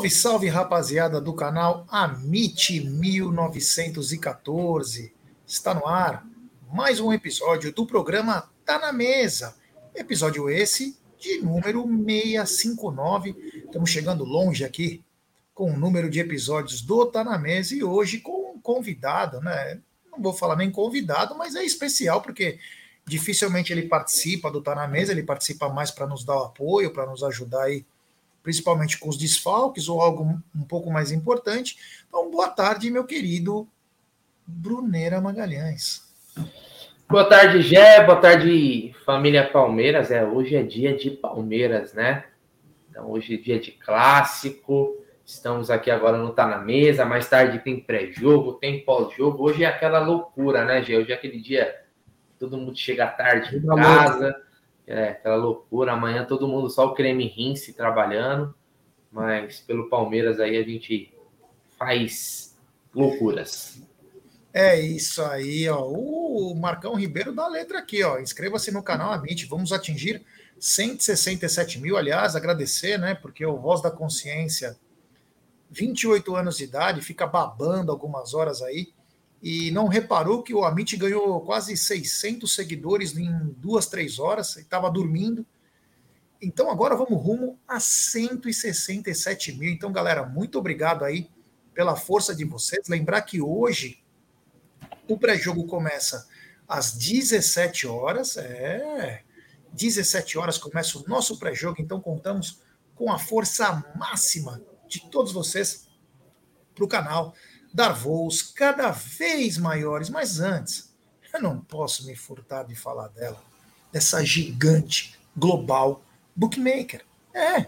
Salve, salve, rapaziada do canal Amite 1914. Está no ar mais um episódio do programa Tá na Mesa. Episódio esse de número 659. Estamos chegando longe aqui com o número de episódios do Tá na Mesa e hoje com um convidado, né? Não vou falar nem convidado, mas é especial porque dificilmente ele participa do Tá na Mesa, ele participa mais para nos dar o apoio, para nos ajudar aí principalmente com os desfalques ou algo um pouco mais importante. Então, boa tarde, meu querido Brunera Magalhães. Boa tarde, Gé. Boa tarde, família Palmeiras. É, hoje é dia de Palmeiras, né? Então, hoje é dia de clássico. Estamos aqui agora não Tá na Mesa. Mais tarde tem pré-jogo, tem pós-jogo. Hoje é aquela loucura, né, Gé? Hoje é aquele dia todo mundo chega tarde em casa. É, aquela loucura. Amanhã todo mundo só o creme rinse trabalhando. Mas pelo Palmeiras aí a gente faz loucuras. É isso aí, ó. O Marcão Ribeiro dá a letra aqui, ó. Inscreva-se no canal Amite. Vamos atingir 167 mil. Aliás, agradecer, né? Porque o Voz da Consciência, 28 anos de idade, fica babando algumas horas aí e não reparou que o Amit ganhou quase 600 seguidores em duas, três horas, estava dormindo. Então agora vamos rumo a 167 mil. Então, galera, muito obrigado aí pela força de vocês. Lembrar que hoje o pré-jogo começa às 17 horas. É, 17 horas começa o nosso pré-jogo, então contamos com a força máxima de todos vocês para o canal dar voos cada vez maiores. Mas antes, eu não posso me furtar de falar dela, dessa gigante global bookmaker. É,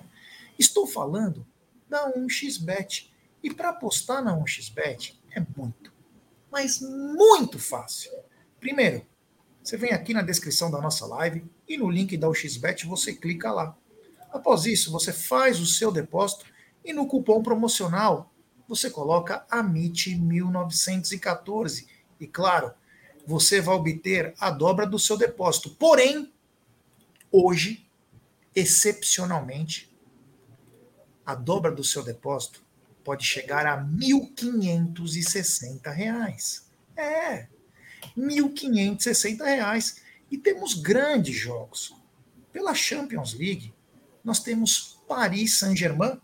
estou falando da 1xBet. E para apostar na 1xBet é muito, mas muito fácil. Primeiro, você vem aqui na descrição da nossa live e no link da 1xBet você clica lá. Após isso, você faz o seu depósito e no cupom promocional você coloca AMIT 1914 e, claro, você vai obter a dobra do seu depósito. Porém, hoje, excepcionalmente, a dobra do seu depósito pode chegar a R$ 1.560. É, R$ 1.560. E temos grandes jogos. Pela Champions League, nós temos Paris Saint-Germain,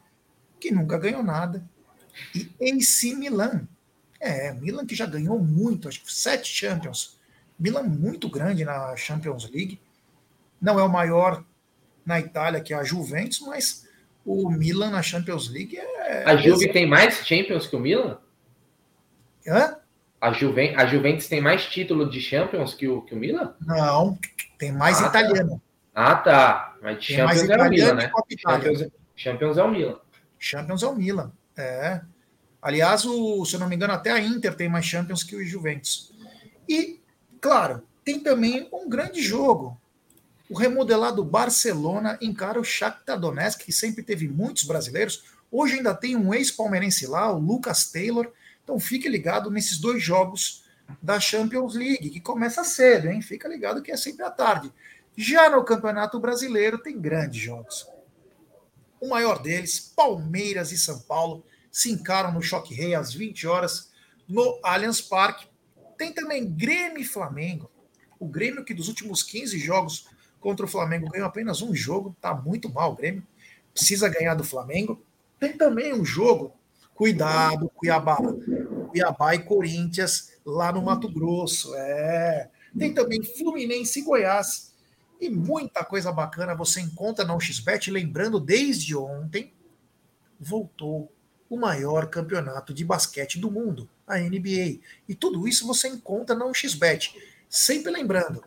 que nunca ganhou nada, e AC Milan. É, Milan que já ganhou muito, acho que sete Champions. Milan muito grande na Champions League. Não é o maior na Itália, que é a Juventus, mas o Milan na Champions League é. A Juve tem mais Champions que o Milan? Hã? A, Juven a Juventus tem mais título de Champions que o, que o Milan? Não, tem mais ah, tá. italiano. Tá. Ah, tá. Mas tem Champions é o Milan, né? Champions, Champions é o Milan. Champions é o Milan. É. Aliás, o, se eu não me engano, até a Inter tem mais Champions que o Juventus. E, claro, tem também um grande jogo. O remodelado Barcelona encara o Shakhtar Donetsk, que sempre teve muitos brasileiros. Hoje ainda tem um ex-palmeirense lá, o Lucas Taylor. Então fique ligado nesses dois jogos da Champions League, que começa cedo, hein? Fica ligado que é sempre à tarde. Já no Campeonato Brasileiro tem grandes jogos. O maior deles, Palmeiras e São Paulo, se encaram no Choque Rei às 20 horas no Allianz Parque. Tem também Grêmio e Flamengo. O Grêmio, que dos últimos 15 jogos contra o Flamengo ganhou apenas um jogo, tá muito mal o Grêmio. Precisa ganhar do Flamengo. Tem também um jogo, cuidado, Cuiabá. Cuiabá e Corinthians lá no Mato Grosso. É. Tem também Fluminense e Goiás e muita coisa bacana você encontra na XBet. Lembrando, desde ontem voltou o maior campeonato de basquete do mundo, a NBA. E tudo isso você encontra na XBet. Sempre lembrando,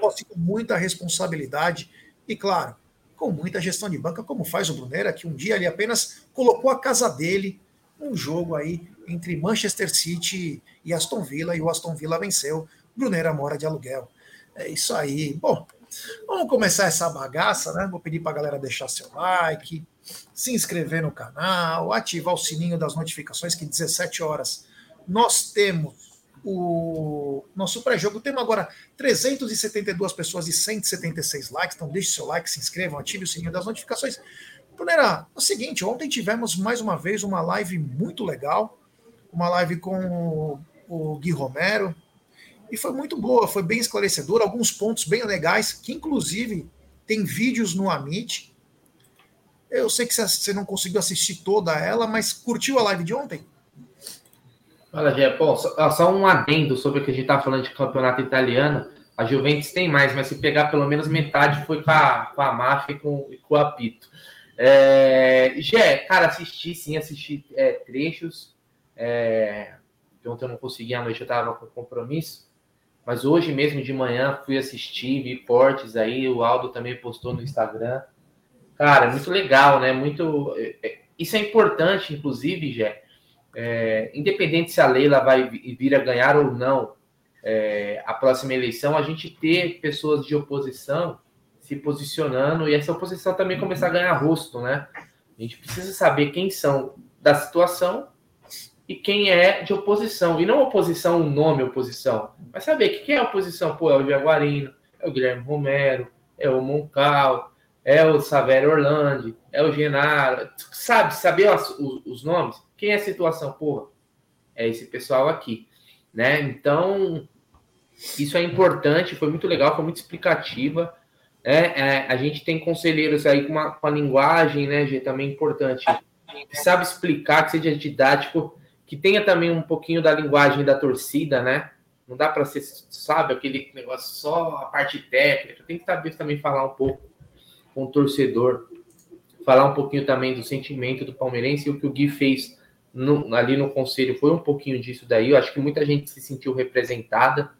posse com muita responsabilidade e, claro, com muita gestão de banca, como faz o Brunera, que um dia ele apenas colocou a casa dele num jogo aí entre Manchester City e Aston Villa, e o Aston Villa venceu. Brunera mora de aluguel. É isso aí. Bom, vamos começar essa bagaça, né? Vou pedir para a galera deixar seu like, se inscrever no canal, ativar o sininho das notificações, que 17 horas nós temos o nosso pré-jogo. Temos agora 372 pessoas e 176 likes, então deixe seu like, se inscrevam, ative o sininho das notificações. Brunera, é o seguinte, ontem tivemos mais uma vez uma live muito legal, uma live com o, Gui Romero, e foi muito boa, foi bem esclarecedora, alguns pontos bem legais, que inclusive tem vídeos no Amit. Eu sei que você não conseguiu assistir toda ela, mas curtiu a live de ontem? Gé. Pô, só, só, um adendo sobre o que a gente tá falando de campeonato italiano. A Juventus tem mais, mas se pegar pelo menos metade foi com a, máfia e com, com o apito. É, Gé, cara, assisti sim, assisti é, trechos. É, ontem eu não consegui, à noite eu tava com compromisso. Mas hoje mesmo de manhã fui assistir, vi cortes aí, o Aldo também postou no Instagram. Cara, muito legal, né? Muito. É, é, isso é importante, inclusive, Gé, é, independente se a Leila vai vir a ganhar ou não é, a próxima eleição, a gente ter pessoas de oposição se posicionando e essa oposição também começar a ganhar rosto, né? A gente precisa saber quem são da situação e quem é de oposição. E não oposição, o nome oposição, mas saber que quem é oposição, pô, é o Jaguarino, é o Guilherme Romero, é o Moncal, é o Savério Orlando, é o Genaro, sabe, saber os, os nomes quem é a situação? Porra, é esse pessoal aqui, né? Então, isso é importante, foi muito legal, foi muito explicativa. É, é, a gente tem conselheiros aí com uma, com uma linguagem, né, G, também importante, que sabe explicar, que seja didático, que tenha também um pouquinho da linguagem da torcida, né? Não dá para ser, sabe, aquele negócio só a parte técnica, tem que saber também falar um pouco com o torcedor, falar um pouquinho também do sentimento do palmeirense e o que o Gui fez no, ali no conselho foi um pouquinho disso daí. Eu acho que muita gente se sentiu representada.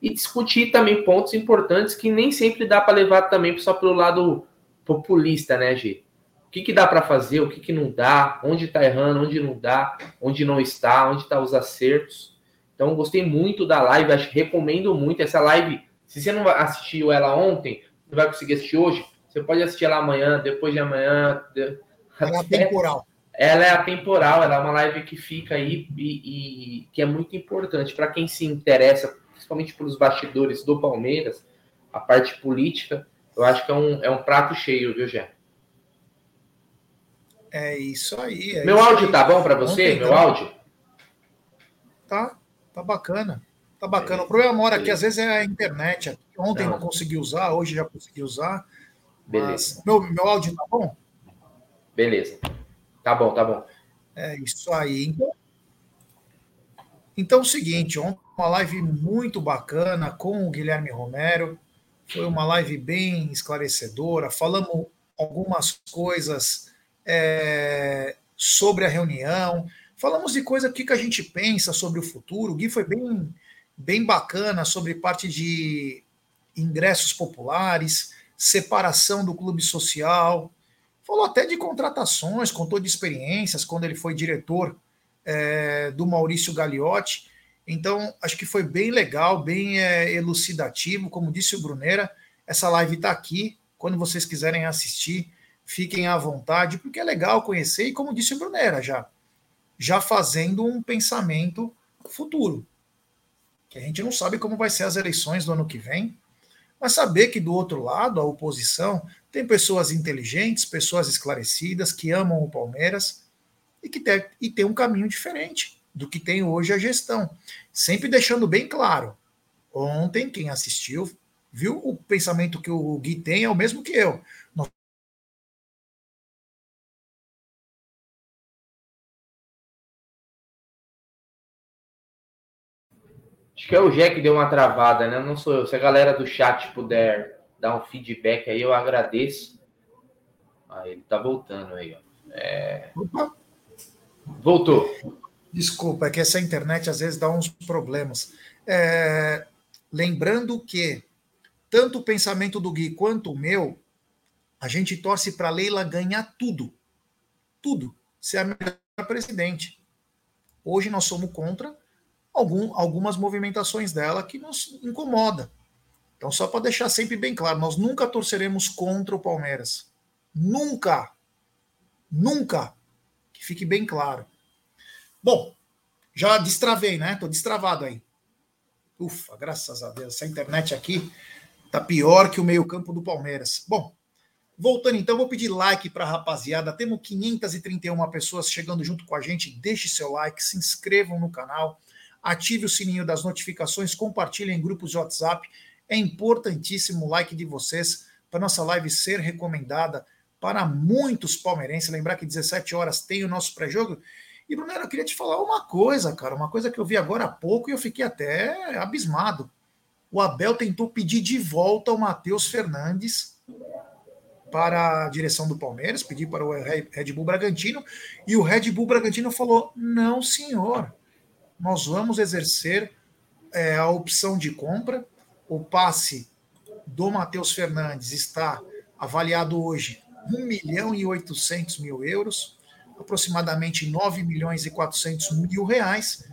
E discutir também pontos importantes que nem sempre dá para levar também só pelo lado populista, né, G? O que, que dá para fazer, o que, que não dá, onde está errando, onde não dá, onde não está, onde estão tá os acertos. Então, gostei muito da live, acho, recomendo muito essa live. Se você não assistiu ela ontem, não vai conseguir assistir hoje, você pode assistir ela amanhã, depois de amanhã. Ela é temporal ela é atemporal, ela é uma live que fica aí e, e que é muito importante para quem se interessa, principalmente pelos bastidores do Palmeiras, a parte política, eu acho que é um, é um prato cheio, viu, Gé? É isso aí. É Meu isso áudio aí. tá bom para você? Meu áudio? Tá, tá bacana. Tá bacana. O problema mora aqui, às vezes, é a internet. Ontem não, não consegui usar, hoje já consegui usar. Beleza. Meu, meu áudio tá bom? Beleza. Tá bom, tá bom. É isso aí. Então, então é o seguinte, ontem uma live muito bacana com o Guilherme Romero. Foi uma live bem esclarecedora. Falamos algumas coisas é, sobre a reunião. Falamos de coisa que, que a gente pensa sobre o futuro. O Gui foi bem, bem bacana sobre parte de ingressos populares, separação do clube social, Falou até de contratações, contou de experiências quando ele foi diretor é, do Maurício Gagliotti. Então, acho que foi bem legal, bem é, elucidativo. Como disse o Brunera, essa live está aqui. Quando vocês quiserem assistir, fiquem à vontade, porque é legal conhecer. E como disse o Brunera, já, já fazendo um pensamento futuro. Que a gente não sabe como vai ser as eleições do ano que vem, mas saber que do outro lado, a oposição, tem pessoas inteligentes, pessoas esclarecidas, que amam o Palmeiras e que tem, e tem um caminho diferente do que tem hoje a gestão. Sempre deixando bem claro. Ontem, quem assistiu, viu o pensamento que o Gui tem é o mesmo que eu. Acho que é o Jack que deu uma travada, né? Não sou eu. Se a galera do chat puder dar um feedback aí, eu agradeço. Ah, ele tá voltando aí, ó. É... Voltou. Desculpa, é que essa internet às vezes dá uns problemas. É... Lembrando que tanto o pensamento do Gui quanto o meu, a gente torce para Leila ganhar tudo. Tudo. Ser a melhor presidente. Hoje nós somos contra algum, algumas movimentações dela que nos incomoda. Então, só para deixar sempre bem claro, nós nunca torceremos contra o Palmeiras. Nunca. Nunca. Que fique bem claro. Bom, já destravei, né? Estou destravado aí. Ufa, graças a Deus. Essa internet aqui tá pior que o meio-campo do Palmeiras. Bom, Voltando então, vou pedir like para a rapaziada. Temos 531 pessoas chegando junto com a gente. Deixe seu like, se inscrevam no canal, ative o sininho das notificações, compartilhem em grupos de WhatsApp. É importantíssimo o like de vocês para nossa live ser recomendada para muitos palmeirenses. Lembrar que 17 horas tem o nosso pré-jogo. E, Brunero, eu queria te falar uma coisa, cara, uma coisa que eu vi agora há pouco e eu fiquei até abismado. O Abel tentou pedir de volta o Matheus Fernandes para a direção do Palmeiras, pedir para o Red Bull Bragantino, e o Red Bull Bragantino falou: não, senhor, nós vamos exercer é, a opção de compra. O passe do Matheus Fernandes está avaliado hoje 1 milhão e 800 mil euros, aproximadamente 9 milhões e 400 mil reais.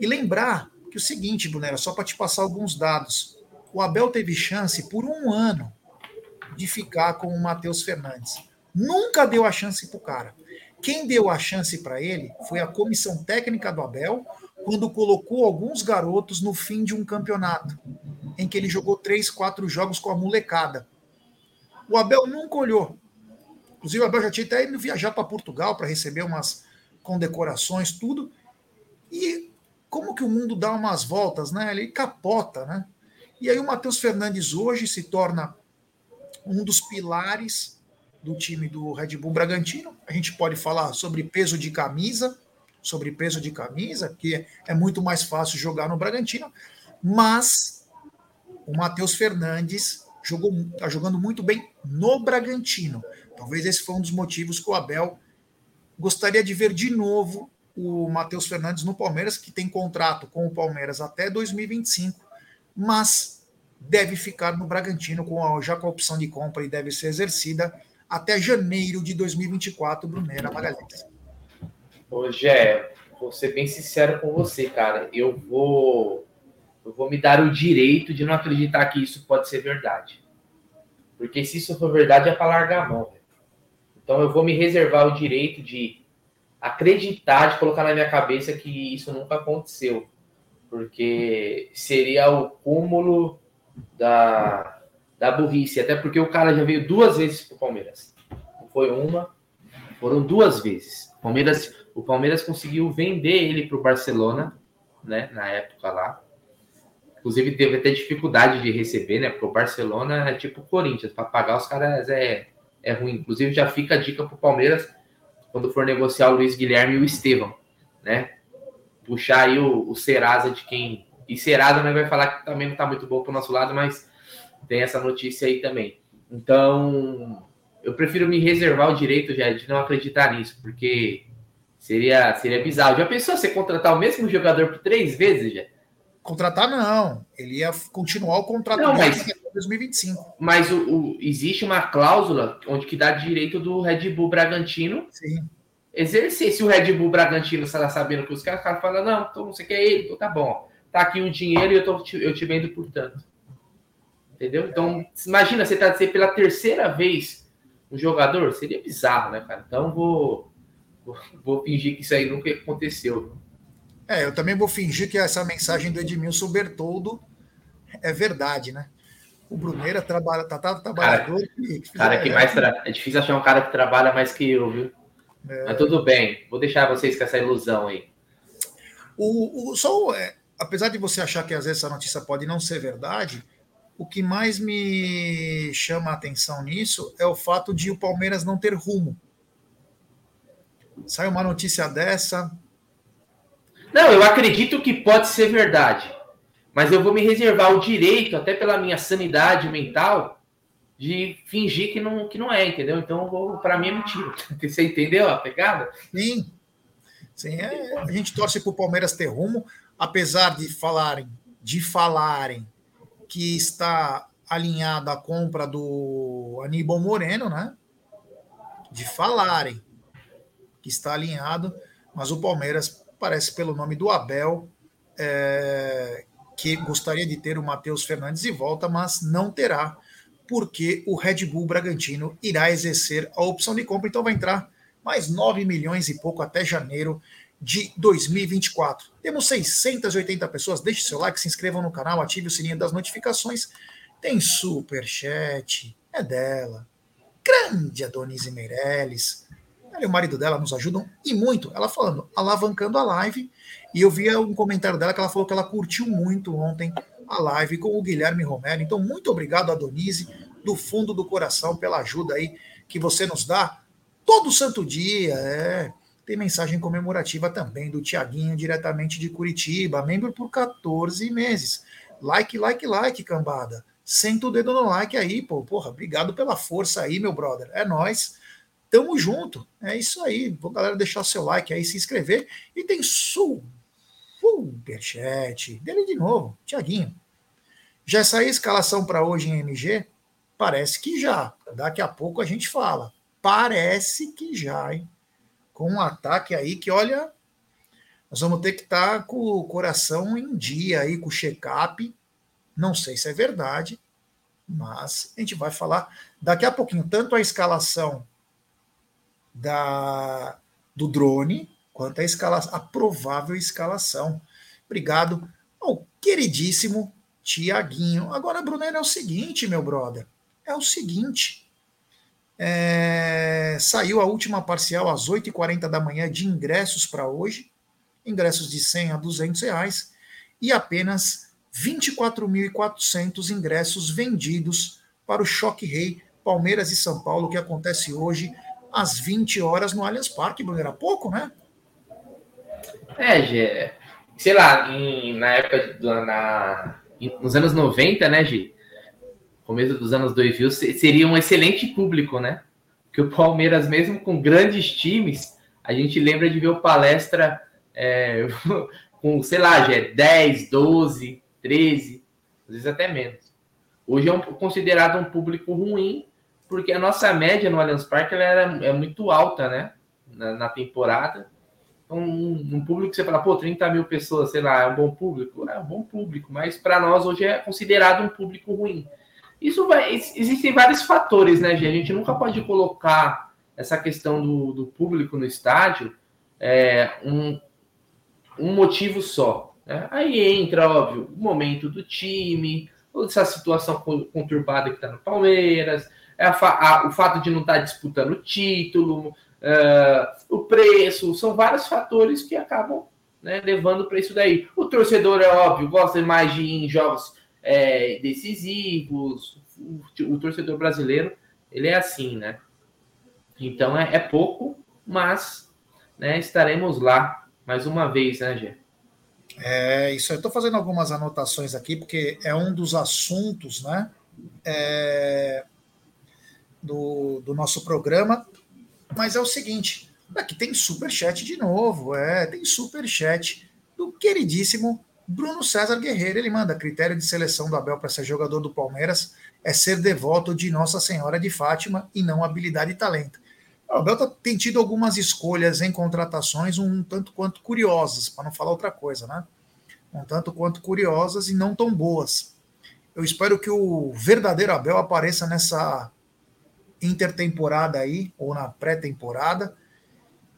E lembrar que o seguinte, Brunera, só para te passar alguns dados, o Abel teve chance por um ano de ficar com o Matheus Fernandes. Nunca deu a chance para o cara. Quem deu a chance para ele foi a comissão técnica do Abel, quando colocou alguns garotos no fim de um campeonato, em que ele jogou três, quatro jogos com a molecada. O Abel nunca olhou. Inclusive, o Abel já tinha até ido viajar para Portugal para receber umas condecorações, tudo. E como que o mundo dá umas voltas, né? Ele capota, né? E aí o Matheus Fernandes hoje se torna um dos pilares do time do Red Bull Bragantino. A gente pode falar sobre peso de camisa, sobre peso de camisa, que é muito mais fácil jogar no Bragantino, mas o Matheus Fernandes jogou, está jogando muito bem no Bragantino. Talvez esse foi um dos motivos que o Abel gostaria de ver de novo o Matheus Fernandes no Palmeiras, que tem contrato com o Palmeiras até 2025, mas deve ficar no Bragantino com a, já com a opção de compra e deve ser exercida até janeiro de 2024, Brunera Magalhães. Ô, Gé, vou ser bem sincero com você, cara. Eu vou, eu vou me dar o direito de não acreditar que isso pode ser verdade. Porque se isso for verdade, é para largar a mão. Então eu vou me reservar o direito de acreditar, de colocar na minha cabeça que isso nunca aconteceu. Porque seria o cúmulo da, da burrice, até porque o cara já veio duas vezes para o Palmeiras. Não foi uma, foram duas vezes. Palmeiras, o Palmeiras conseguiu vender ele para o Barcelona, né, na época lá. Inclusive teve até dificuldade de receber, né? Porque o Barcelona é tipo o Corinthians, para pagar os caras é, é ruim. Inclusive já fica a dica para o Palmeiras quando for negociar o Luiz Guilherme e o Estevão, né? Puxar aí o, o Serasa de quem e Serasa né, vai falar que também não está muito bom para o nosso lado, mas tem essa notícia aí também. Então, eu prefiro me reservar o direito já de não acreditar nisso, porque seria, seria bizarro. Já pensou você contratar o mesmo jogador por três vezes já? Contratar não, ele ia continuar o contrato não, mas, até 2025. Mas o, o, existe uma cláusula onde que dá direito do Red Bull Bragantino Sim. exercer. Se o Red Bull Bragantino está sabendo que os caras, cara falam, não, então não sei o que é ele, então tá bom tá aqui um dinheiro e eu, tô, eu te vendo por tanto. Entendeu? Então, imagina você tá ser pela terceira vez um jogador, seria bizarro, né, cara? Então vou, vou, fingir que isso aí nunca aconteceu. É, eu também vou fingir que essa mensagem do Edmilson Bertoldo é verdade, né? O Bruneira trabalha, tá, tá trabalhador. Cara, que, cara que mais tra... é difícil achar um cara que trabalha mais que eu, viu? É... Mas tudo bem, vou deixar vocês com essa ilusão aí. O, o, só é, apesar de você achar que às vezes essa notícia pode não ser verdade, o que mais me chama a atenção nisso é o fato de o Palmeiras não ter rumo. Sai uma notícia dessa. Não, eu acredito que pode ser verdade. Mas eu vou me reservar o direito, até pela minha sanidade mental, de fingir que não, que não é, entendeu? Então, para mim é mentira. Você entendeu a pegada? Sim. Sim, é, a gente torce para o Palmeiras ter rumo apesar de falarem, de falarem que está alinhada a compra do Aníbal Moreno, né? De falarem que está alinhado, mas o Palmeiras parece pelo nome do Abel é, que gostaria de ter o Matheus Fernandes de volta, mas não terá, porque o Red Bull Bragantino irá exercer a opção de compra, então vai entrar mais 9 milhões e pouco até janeiro de 2024. Temos 680 pessoas. Deixe seu like, se inscrevam no canal, ative o sininho das notificações. Tem super chat, é dela. grande Adonise Meirelles. Ela e o marido dela nos ajudam e muito. Ela falando, alavancando a live. E eu vi um comentário dela que ela falou que ela curtiu muito ontem a live com o Guilherme Romero. Então, muito obrigado, Adonise, do fundo do coração, pela ajuda aí que você nos dá todo santo dia. É. Tem mensagem comemorativa também do Tiaguinho, diretamente de Curitiba, membro por 14 meses. Like, like, like, cambada. Senta o dedo no like aí, pô. Porra, obrigado pela força aí, meu brother. É nós. Tamo junto. É isso aí. Vou, galera, deixar seu like aí, se inscrever. E tem superchat dele de novo, Tiaguinho. Já saiu a escalação para hoje em MG? Parece que já. Daqui a pouco a gente fala. Parece que já, hein? Com um ataque aí que, olha, nós vamos ter que estar tá com o coração em dia aí, com o check-up. Não sei se é verdade, mas a gente vai falar daqui a pouquinho, tanto a escalação da, do drone, quanto a, escalação, a provável escalação. Obrigado ao queridíssimo Tiaguinho. Agora, Brunero, é o seguinte, meu brother. É o seguinte. É, saiu a última parcial às 8h40 da manhã de ingressos para hoje, ingressos de 100 a 200 reais, e apenas 24.400 ingressos vendidos para o Choque Rei Palmeiras e São Paulo, que acontece hoje às 20 horas no Allianz Parque, Bruno, pouco, né? É, Gê, sei lá, em, na época, na, nos anos 90, né, Gê? começo dos anos 2000, seria um excelente público, né? Que o Palmeiras, mesmo com grandes times, a gente lembra de ver o palestra é, com, sei lá, já 10, 12, 13, às vezes até menos. Hoje é um, considerado um público ruim, porque a nossa média no Allianz Parque ela era, é muito alta, né? Na, na temporada. Então, um, um, público que você fala, pô, 30 mil pessoas, sei lá, é um bom público? É um bom público, mas para nós hoje é considerado um público ruim. Isso vai. Existem vários fatores, né, gente? A gente nunca pode colocar essa questão do, do público no estádio é, um, um motivo só. Né? Aí entra, óbvio, o momento do time, essa situação conturbada que está no Palmeiras, a, a, o fato de não estar tá disputando o título, uh, o preço, são vários fatores que acabam né, levando para isso daí. O torcedor, é óbvio, gosta mais de ir em jogos é, decisivos. O, o, torcedor brasileiro, ele é assim, né? Então é, é pouco, mas né, estaremos lá mais uma vez, né, Gê? É, isso eu estou fazendo algumas anotações aqui, porque é um dos assuntos, né? É, do, do nosso programa, mas é o seguinte: aqui tem super chat de novo, é, tem super chat do queridíssimo Bruno César Guerreiro, ele manda critério de seleção do Abel para ser jogador do Palmeiras é ser devoto de Nossa Senhora de Fátima e não habilidade e talento. O Abel tá, tem tido algumas escolhas em contratações um tanto quanto curiosas, para não falar outra coisa, né? Um tanto quanto curiosas e não tão boas. Eu espero que o verdadeiro Abel apareça nessa intertemporada aí, ou na pré-temporada,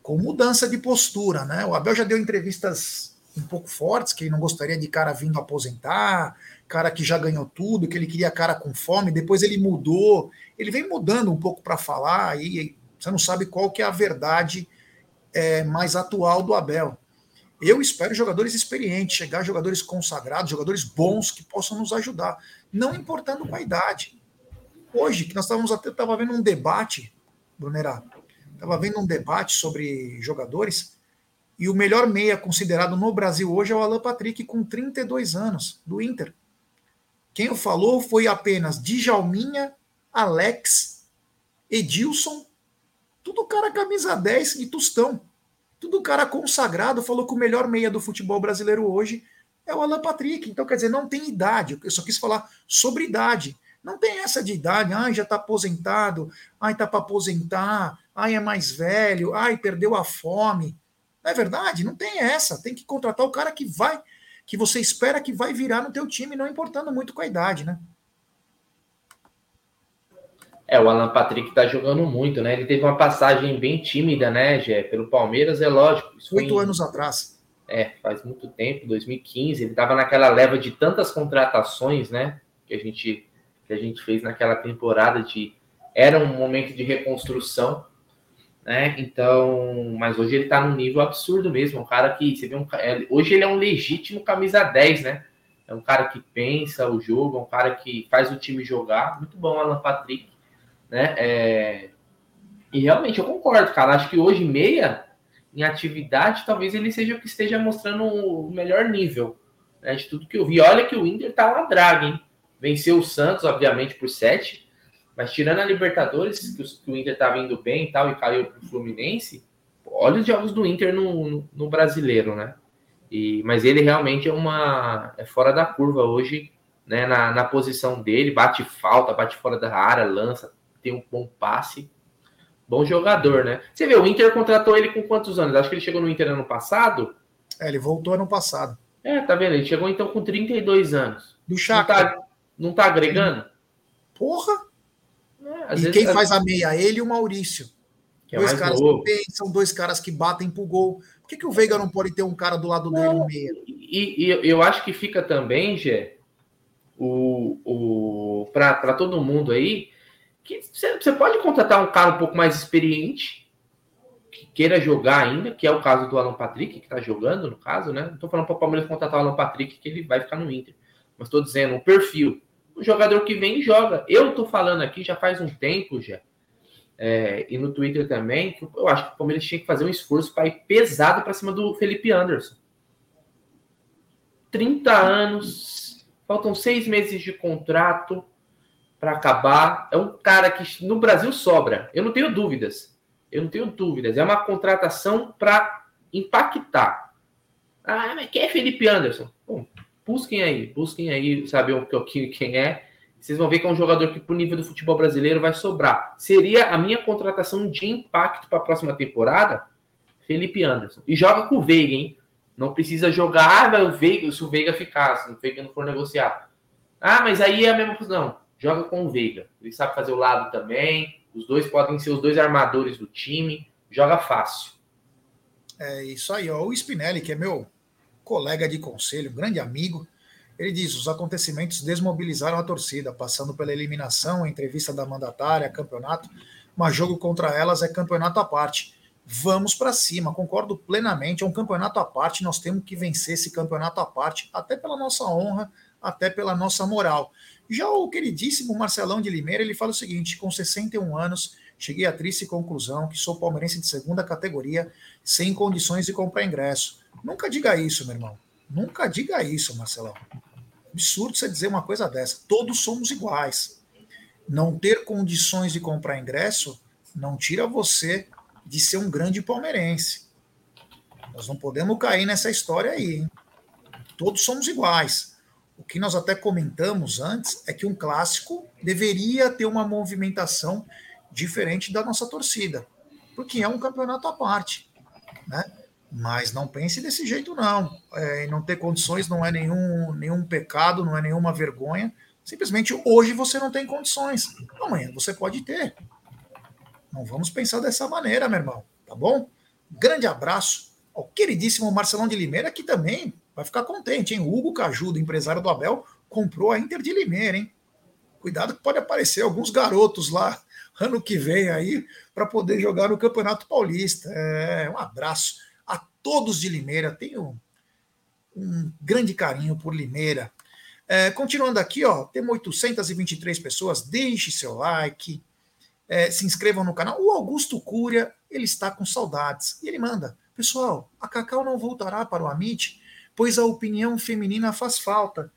com mudança de postura, né? O Abel já deu entrevistas um pouco fortes, que ele não gostaria de cara vindo aposentar, cara que já ganhou tudo, que ele queria cara com fome, depois ele mudou, ele vem mudando um pouco para falar, e você não sabe qual que é a verdade é, mais atual do Abel. Eu espero jogadores experientes, chegar jogadores consagrados, jogadores bons que possam nos ajudar, não importando com a idade. Hoje, que nós estávamos até estava vendo um debate, Brunerá, estava vendo um debate sobre jogadores, e o melhor meia considerado no Brasil hoje é o Alan Patrick, com 32 anos, do Inter. Quem o falou foi apenas Djalminha, Alex, Edilson, tudo cara camisa 10 e Tostão. Tudo cara consagrado, falou que o melhor meia do futebol brasileiro hoje é o Alan Patrick. Então, quer dizer, não tem idade. Eu só quis falar sobre idade. Não tem essa de idade, ai, já está aposentado, ai, está para aposentar, ai, é mais velho, ai, perdeu a fome. Não é verdade? Não tem essa. Tem que contratar o cara que vai, que você espera que vai virar no teu time, não importando muito com a idade, né? É, o Alan Patrick tá jogando muito, né? Ele teve uma passagem bem tímida, né, Gé? Pelo Palmeiras, é lógico. Oito anos atrás. É, faz muito tempo, 2015. Ele tava naquela leva de tantas contratações, né? Que a gente, que a gente fez naquela temporada de era um momento de reconstrução, né? Então, mas hoje ele tá num nível absurdo mesmo. Um cara que você vê um, é, hoje ele é um legítimo camisa 10, né? É um cara que pensa o jogo, é um cara que faz o time jogar. Muito bom, Alan Patrick, né? É, e realmente eu concordo, cara. Acho que hoje meia em atividade, talvez ele seja o que esteja mostrando o melhor nível né, de tudo que eu vi. Olha que o Inter tá uma draga, hein? Venceu o Santos, obviamente, por 7, mas tirando a Libertadores, que, o Inter tá vindo bem e tal, e caiu pro Fluminense, olha os jogos do Inter no, no, no brasileiro, né? E, mas ele realmente é uma. é fora da curva hoje, né? Na, na posição dele, bate falta, bate fora da área, lança, tem um bom passe. Bom jogador, né? Você vê, o Inter contratou ele com quantos anos? Acho que ele chegou no Inter ano passado. É, ele voltou ano passado. É, tá vendo? Ele chegou então com 32 anos. Do Chaco. Não tá, não tá agregando? Porra! É, e quem faz a meia? Ele e o Maurício. Que é dois é caras novo. que pensam, dois caras que batem pro gol. Por que, que o Veiga não pode ter um cara do lado dele no meia? E, e, eu acho que fica também, Gê, o, o, para todo mundo aí, que você pode contratar um cara um pouco mais experiente, que queira jogar ainda, que é o caso do Alan Patrick, que está jogando, no caso, né? Não estou falando para o Palmeiras contratar o Alan Patrick, que ele vai ficar no Inter. Mas estou dizendo, o perfil. O jogador que vem joga. Eu estou falando aqui já faz um tempo, já. É, e no Twitter também, que eu acho que o Palmeiras tinha que fazer um esforço para ir pesado para cima do Felipe Anderson. 30 anos, faltam seis meses de contrato para acabar. É um cara que no Brasil sobra. Eu não tenho dúvidas. Eu não tenho dúvidas. É uma contratação para impactar. Ah, mas quem é Felipe Anderson? Bom, busquem aí, busquem aí saber um pouquinho quem é. Vocês vão ver que é um jogador que, pro nível do futebol brasileiro, vai sobrar. Seria a minha contratação de impacto para a próxima temporada? Felipe Anderson. E joga com o Veiga, hein? Não precisa jogar, ah, o Veiga, se o Veiga ficar, se o Veiga não for negociar. Ah, mas aí é a mesma coisa. Não, joga com o Veiga. Ele sabe fazer o lado também. Os dois podem ser os dois armadores do time. Joga fácil. É isso aí, ó. O Spinelli, que é meu colega de conselho, grande amigo, ele diz: os acontecimentos desmobilizaram a torcida, passando pela eliminação, entrevista da mandatária, campeonato, mas jogo contra elas é campeonato à parte. Vamos para cima, concordo plenamente. É um campeonato à parte, nós temos que vencer esse campeonato à parte, até pela nossa honra, até pela nossa moral. Já o queridíssimo Marcelão de Limeira, ele fala o seguinte: com 61 anos, cheguei à triste conclusão que sou palmeirense de segunda categoria, sem condições de comprar ingresso. Nunca diga isso, meu irmão. Nunca diga isso, Marcelão. Absurdo você dizer uma coisa dessa. Todos somos iguais. Não ter condições de comprar ingresso não tira você de ser um grande palmeirense. Nós não podemos cair nessa história aí, hein? Todos somos iguais. O que nós até comentamos antes é que um clássico deveria ter uma movimentação diferente da nossa torcida, porque é um campeonato à parte, né? Mas não pense desse jeito, não. É, não ter condições não é nenhum, nenhum pecado, não é nenhuma vergonha. Simplesmente hoje você não tem condições. Amanhã você pode ter. Não vamos pensar dessa maneira, meu irmão. Tá bom? Grande abraço ao queridíssimo Marcelão de Limeira, que também vai ficar contente, hein? O Hugo Caju, empresário do Abel, comprou a Inter de Limeira, hein? Cuidado que pode aparecer alguns garotos lá ano que vem aí para poder jogar no Campeonato Paulista. É, um abraço todos de Limeira. Tenho um grande carinho por Limeira. É, continuando aqui, ó, temos 823 pessoas. Deixe seu like, é, se inscrevam no canal. O Augusto Cúria, ele está com saudades. E ele manda: Pessoal, a Cacau não voltará para o Amit pois a opinião feminina faz falta.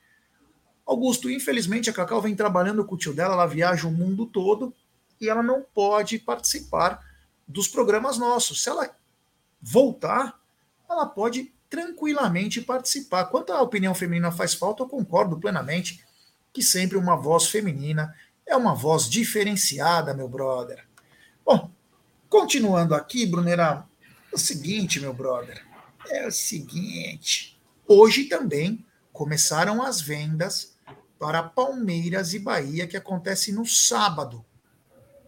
Augusto, infelizmente a Cacau vem trabalhando com o tio dela, ela viaja o mundo todo e ela não pode participar dos programas nossos. Se ela voltar, ela pode tranquilamente participar. Quanto à opinião feminina faz falta, eu concordo plenamente que sempre uma voz feminina é uma voz diferenciada, meu brother. Bom, continuando aqui, Brunera, é o seguinte, meu brother, é o seguinte. Hoje também começaram as vendas para Palmeiras e Bahia, que acontece no sábado.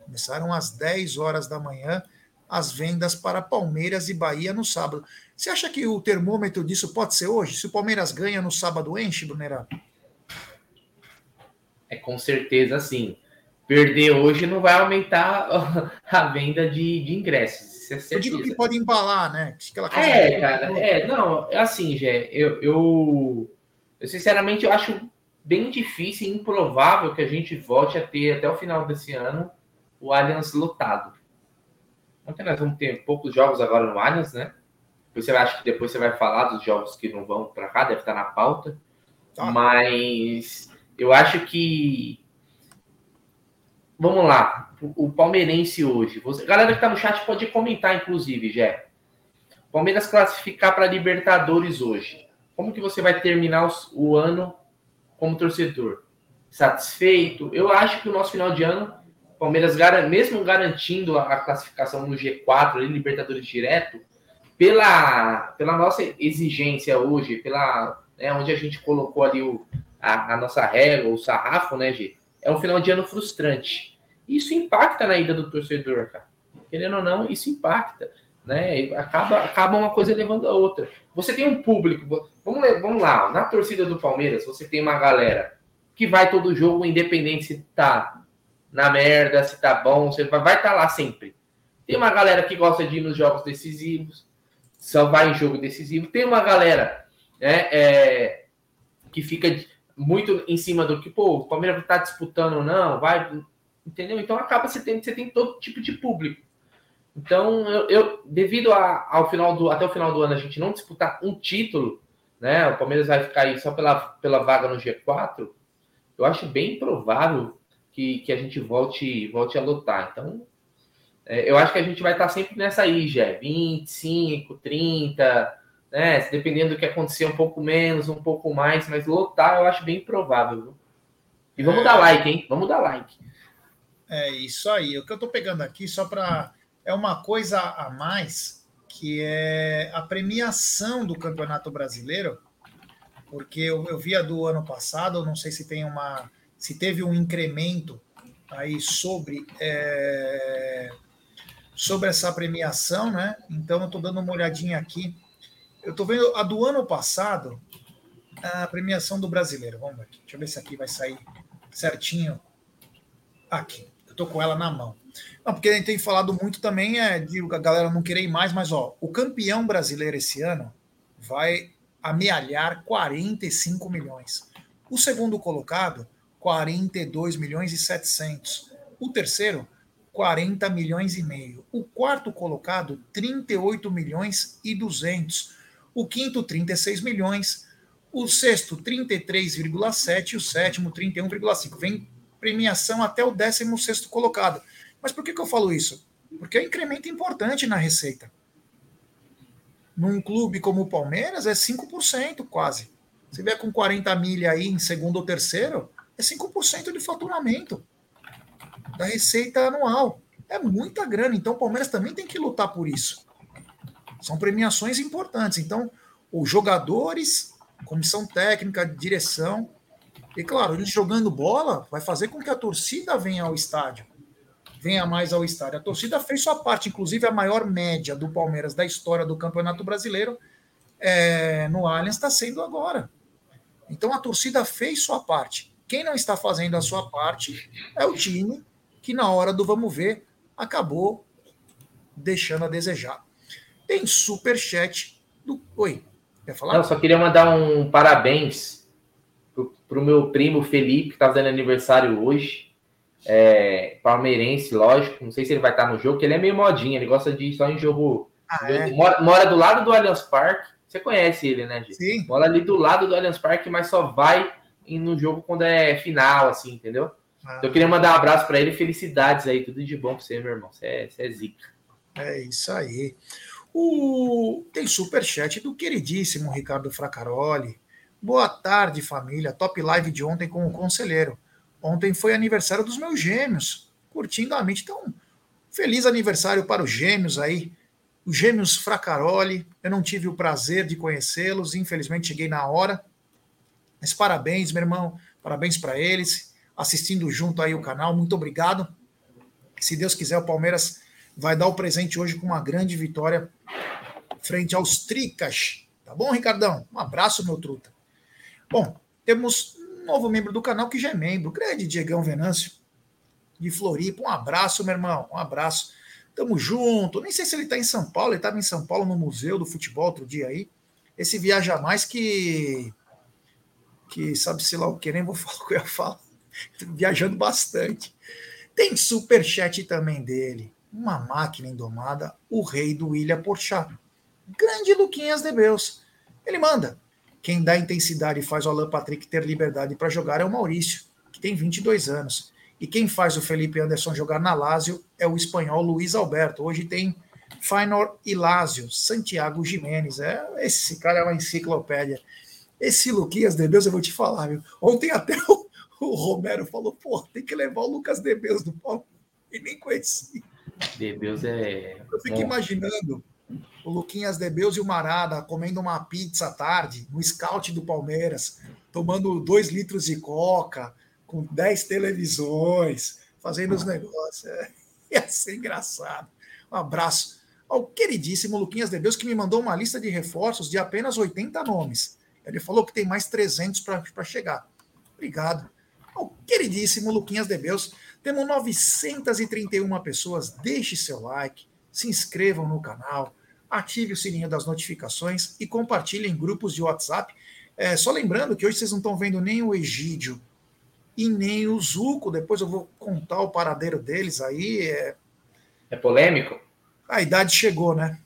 Começaram às 10 horas da manhã as vendas para Palmeiras e Bahia no sábado. Você acha que o termômetro disso pode ser hoje? Se o Palmeiras ganha no sábado, enche, Brunerá? É com certeza sim. perder hoje não vai aumentar a venda de, de ingressos. É eu digo que pode embalar, né? é, cara, é, não, é assim, Gé, eu, eu, eu sinceramente eu acho bem difícil e improvável que a gente volte a ter até o final desse ano o Allianz lotado. Ontem nós vamos ter poucos jogos agora no Allianz, né? Você acha que depois você vai falar dos jogos que não vão para cá, deve estar na pauta. Tá. Mas eu acho que vamos lá, o, palmeirense hoje. Você, galera que tá no chat pode comentar, inclusive, Jé. Palmeiras classificar para Libertadores hoje. Como que você vai terminar o ano como torcedor? Satisfeito? Eu acho que o nosso final de ano, Palmeiras, mesmo garantindo a, classificação no G4, ali, Libertadores direto, pela, pela nossa exigência hoje, pela né, onde a gente colocou ali o, a, a nossa régua, o sarrafo, né, G? é um final de ano frustrante. Isso impacta na ida do torcedor, cara. Querendo ou não, isso impacta. Né? Acaba, acaba uma coisa levando a outra. Você tem um público. Vamos, vamos lá, na torcida do Palmeiras, você tem uma galera que vai todo jogo, independente se tá na merda, se tá bom, você vai estar tá lá sempre. Tem uma galera que gosta de ir nos jogos decisivos, só vai em jogo decisivo. Tem uma galera né, é, que fica muito em cima do que, pô, o Palmeiras está disputando ou não, vai, entendeu? Então acaba você tem, você tem todo tipo de público. Então, eu, eu devido a, ao final do até o final do ano a gente não disputar um título, né? O Palmeiras vai ficar aí só pela, pela vaga no G4. Eu acho bem provável que, que a gente volte volte a lutar. Então, eu acho que a gente vai estar sempre nessa aí, já 25, 30, né? Dependendo do que acontecer, um pouco menos, um pouco mais, mas lotar eu acho bem provável. Viu? E vamos é... dar like, hein? Vamos dar like. É isso aí. O que eu tô pegando aqui só para é uma coisa a mais que é a premiação do Campeonato Brasileiro, porque eu, eu vi a do ano passado, eu não sei se tem uma se teve um incremento aí sobre é, sobre essa premiação, né? Então eu estou dando uma olhadinha aqui eu estou vendo a do ano passado, a premiação do brasileiro. Vamos ver. Deixa eu ver se aqui vai sair certinho. Aqui. Eu estou com ela na mão. Não, porque a gente tem falado muito também é, de a galera não querer ir mais, mas ó, o campeão brasileiro esse ano vai amealhar 45 milhões. O segundo colocado, 42 milhões e 700. O terceiro, 40 milhões e meio. O quarto colocado, 38 milhões e 200 o quinto 36 milhões, o sexto 33,7 e o sétimo 31,5. Vem premiação até o 16 colocado. Mas por que, que eu falo isso? Porque é um incremento importante na receita. Num clube como o Palmeiras é 5% quase. Se vier com 40 milha aí em segundo ou terceiro, é 5% de faturamento da receita anual. É muita grana. Então o Palmeiras também tem que lutar por isso. São premiações importantes. Então, os jogadores, comissão técnica, direção, e claro, eles jogando bola vai fazer com que a torcida venha ao estádio. Venha mais ao estádio. A torcida fez sua parte, inclusive a maior média do Palmeiras da história do Campeonato Brasileiro é, no Allianz está sendo agora. Então a torcida fez sua parte. Quem não está fazendo a sua parte é o time que, na hora do vamos ver, acabou deixando a desejar. Tem super chat do. Oi, quer falar? Não, só queria mandar um parabéns para o meu primo Felipe, que está fazendo aniversário hoje. É, palmeirense, lógico. Não sei se ele vai estar no jogo, porque ele é meio modinha, ele gosta de ir só em jogo. Ah, é? mora, mora, do lado do Allianz Parque. Você conhece ele, né, gente? Sim. Mora ali do lado do Allianz Parque, mas só vai no jogo quando é final, assim, entendeu? Ah, então, eu queria mandar um abraço para ele, felicidades aí, tudo de bom para você, meu irmão. Você é, você é zica. É isso aí. O... Tem superchat do queridíssimo Ricardo Fracaroli. Boa tarde, família. Top live de ontem com o conselheiro. Ontem foi aniversário dos meus gêmeos. Curtindo a mente. Então, feliz aniversário para os gêmeos aí. Os gêmeos Fracaroli. Eu não tive o prazer de conhecê-los. Infelizmente, cheguei na hora. Mas parabéns, meu irmão. Parabéns para eles. Assistindo junto aí o canal. Muito obrigado. Se Deus quiser, o Palmeiras vai dar o presente hoje com uma grande vitória frente aos Tricas. Tá bom, Ricardão? Um abraço, meu truta. Bom, temos um novo membro do canal que já é membro, grande Diegão Venâncio. de Floripa. Um abraço, meu irmão, um abraço. Tamo junto. Nem sei se ele tá em São Paulo, ele estava em São Paulo no Museu do Futebol outro dia aí. Esse viaja mais que. que sabe-se lá o que, nem vou falar o que eu ia falar. Viajando bastante. Tem superchat também dele. Uma máquina indomada, o rei do William Porchat. Grande Luquinhas de Beus. Ele manda. Quem dá intensidade e faz o Alan Patrick ter liberdade para jogar é o Maurício, que tem 22 anos. E quem faz o Felipe Anderson jogar na Lazio é o espanhol Luiz Alberto. Hoje tem Fainor e Lazio, Santiago Jimenez. É, esse cara é uma enciclopédia. Esse Luquinhas de Deus, eu vou te falar, viu? Ontem até o, o Romero falou, pô, tem que levar o Lucas de Deus do Paulo. E nem conheci. De Deus é. Eu fico Bom. imaginando o Luquinhas Debeus e o Marada comendo uma pizza à tarde, no scout do Palmeiras, tomando dois litros de coca, com dez televisões, fazendo os negócios. É, ia ser engraçado. Um abraço ao queridíssimo Luquinhas Debeus, que me mandou uma lista de reforços de apenas 80 nomes. Ele falou que tem mais 300 para chegar. Obrigado. Ao queridíssimo Luquinhas Debeus. Temos 931 pessoas. Deixe seu like se inscrevam no canal, ative o sininho das notificações e compartilhem em grupos de WhatsApp. É, só lembrando que hoje vocês não estão vendo nem o Egídio e nem o Zuco. Depois eu vou contar o paradeiro deles aí. É, é polêmico? A idade chegou, né?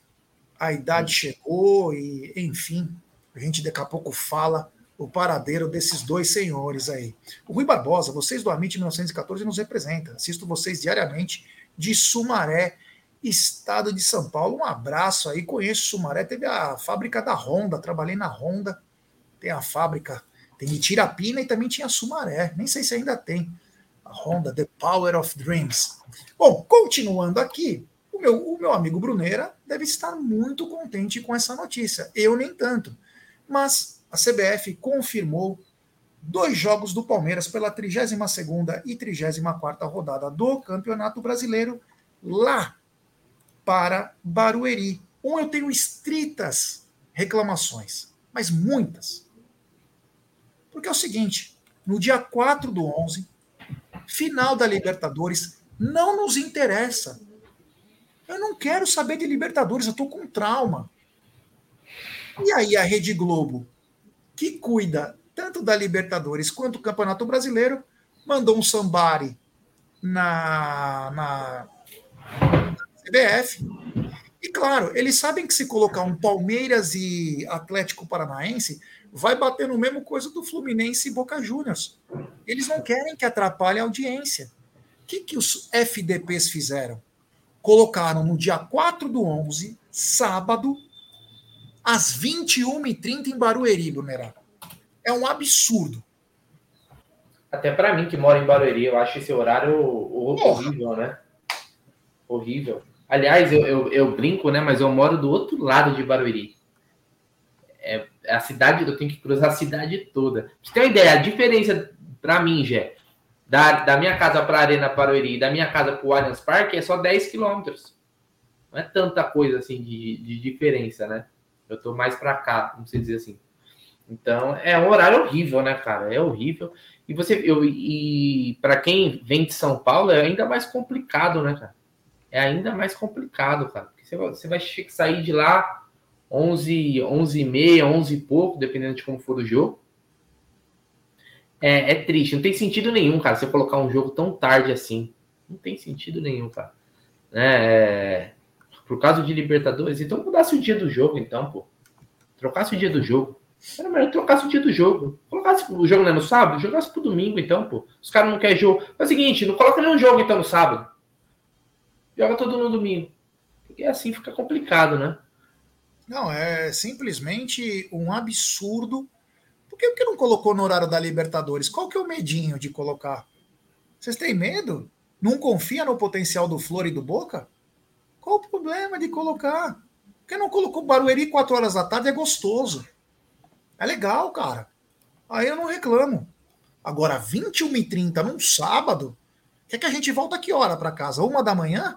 A idade chegou e, enfim, a gente daqui a pouco fala o paradeiro desses dois senhores aí. O Rui Barbosa, vocês do Amit 1914 nos representam. Assisto vocês diariamente de Sumaré estado de São Paulo. Um abraço aí, conheço Sumaré, teve a fábrica da Honda, trabalhei na Honda, tem a fábrica, tem Itirapina e também tinha Sumaré, nem sei se ainda tem. A Honda, The Power of Dreams. Bom, continuando aqui, o meu, o meu amigo Bruneira deve estar muito contente com essa notícia. Eu nem tanto. Mas a CBF confirmou dois jogos do Palmeiras pela 32ª e 34ª rodada do Campeonato Brasileiro lá para Barueri. Um eu tenho estritas reclamações, mas muitas. Porque é o seguinte, no dia 4 do 11, final da Libertadores, não nos interessa. Eu não quero saber de Libertadores, eu estou com trauma. E aí a Rede Globo, que cuida tanto da Libertadores quanto do Campeonato Brasileiro, mandou um sambari na, na CBF. E claro, eles sabem que se colocar um Palmeiras e Atlético Paranaense, vai bater no mesmo coisa do Fluminense e Boca Juniors. Eles não querem que atrapalhe a audiência. O que, que os FDPs fizeram? Colocaram no dia 4 do 11, sábado, às 21h30 em Barueri, Brunerá. É um absurdo. Até para mim, que mora em Barueri, eu acho esse horário horrível, né? Horrível. Aliás, eu, eu, eu, brinco, né? Mas eu moro do outro lado de Barueri. É, a cidade, eu tenho que cruzar a cidade toda. Pra você tem uma ideia, a diferença para mim, Jé, da, da minha casa para a Arena Barueri e da minha casa para o Allianz Parque é só 10 quilômetros. Não é tanta coisa assim de, de diferença, né? Eu tô mais para cá, não sei dizer assim. Então, é um horário horrível, né, cara? É horrível. E você, eu, e para quem vem de São Paulo é ainda mais complicado, né, cara? é ainda mais complicado, cara. Porque você, você vai sair de lá 11, 11 e meia, 11 e pouco, dependendo de como for o jogo. É, é, triste, não tem sentido nenhum, cara, você colocar um jogo tão tarde assim. Não tem sentido nenhum, cara. É, por causa de Libertadores, então mudasse o dia do jogo, então, pô. Trocasse o dia do jogo. Era melhor trocasse o dia do jogo. Colocasse o jogo né, no sábado, jogasse pro domingo, então, pô. Os caras não querem jogo. É o seguinte, não coloca nenhum jogo, então, no sábado joga todo no domingo. Porque assim fica complicado, né? Não, é simplesmente um absurdo. Por que, que não colocou no horário da Libertadores? Qual que é o medinho de colocar? Vocês têm medo? Não confia no potencial do Flor e do Boca? Qual o problema de colocar? Por que não colocou Barueri 4 horas da tarde? É gostoso. É legal, cara. Aí eu não reclamo. Agora, 21h30 num sábado, quer que a gente volta que hora para casa? Uma da manhã?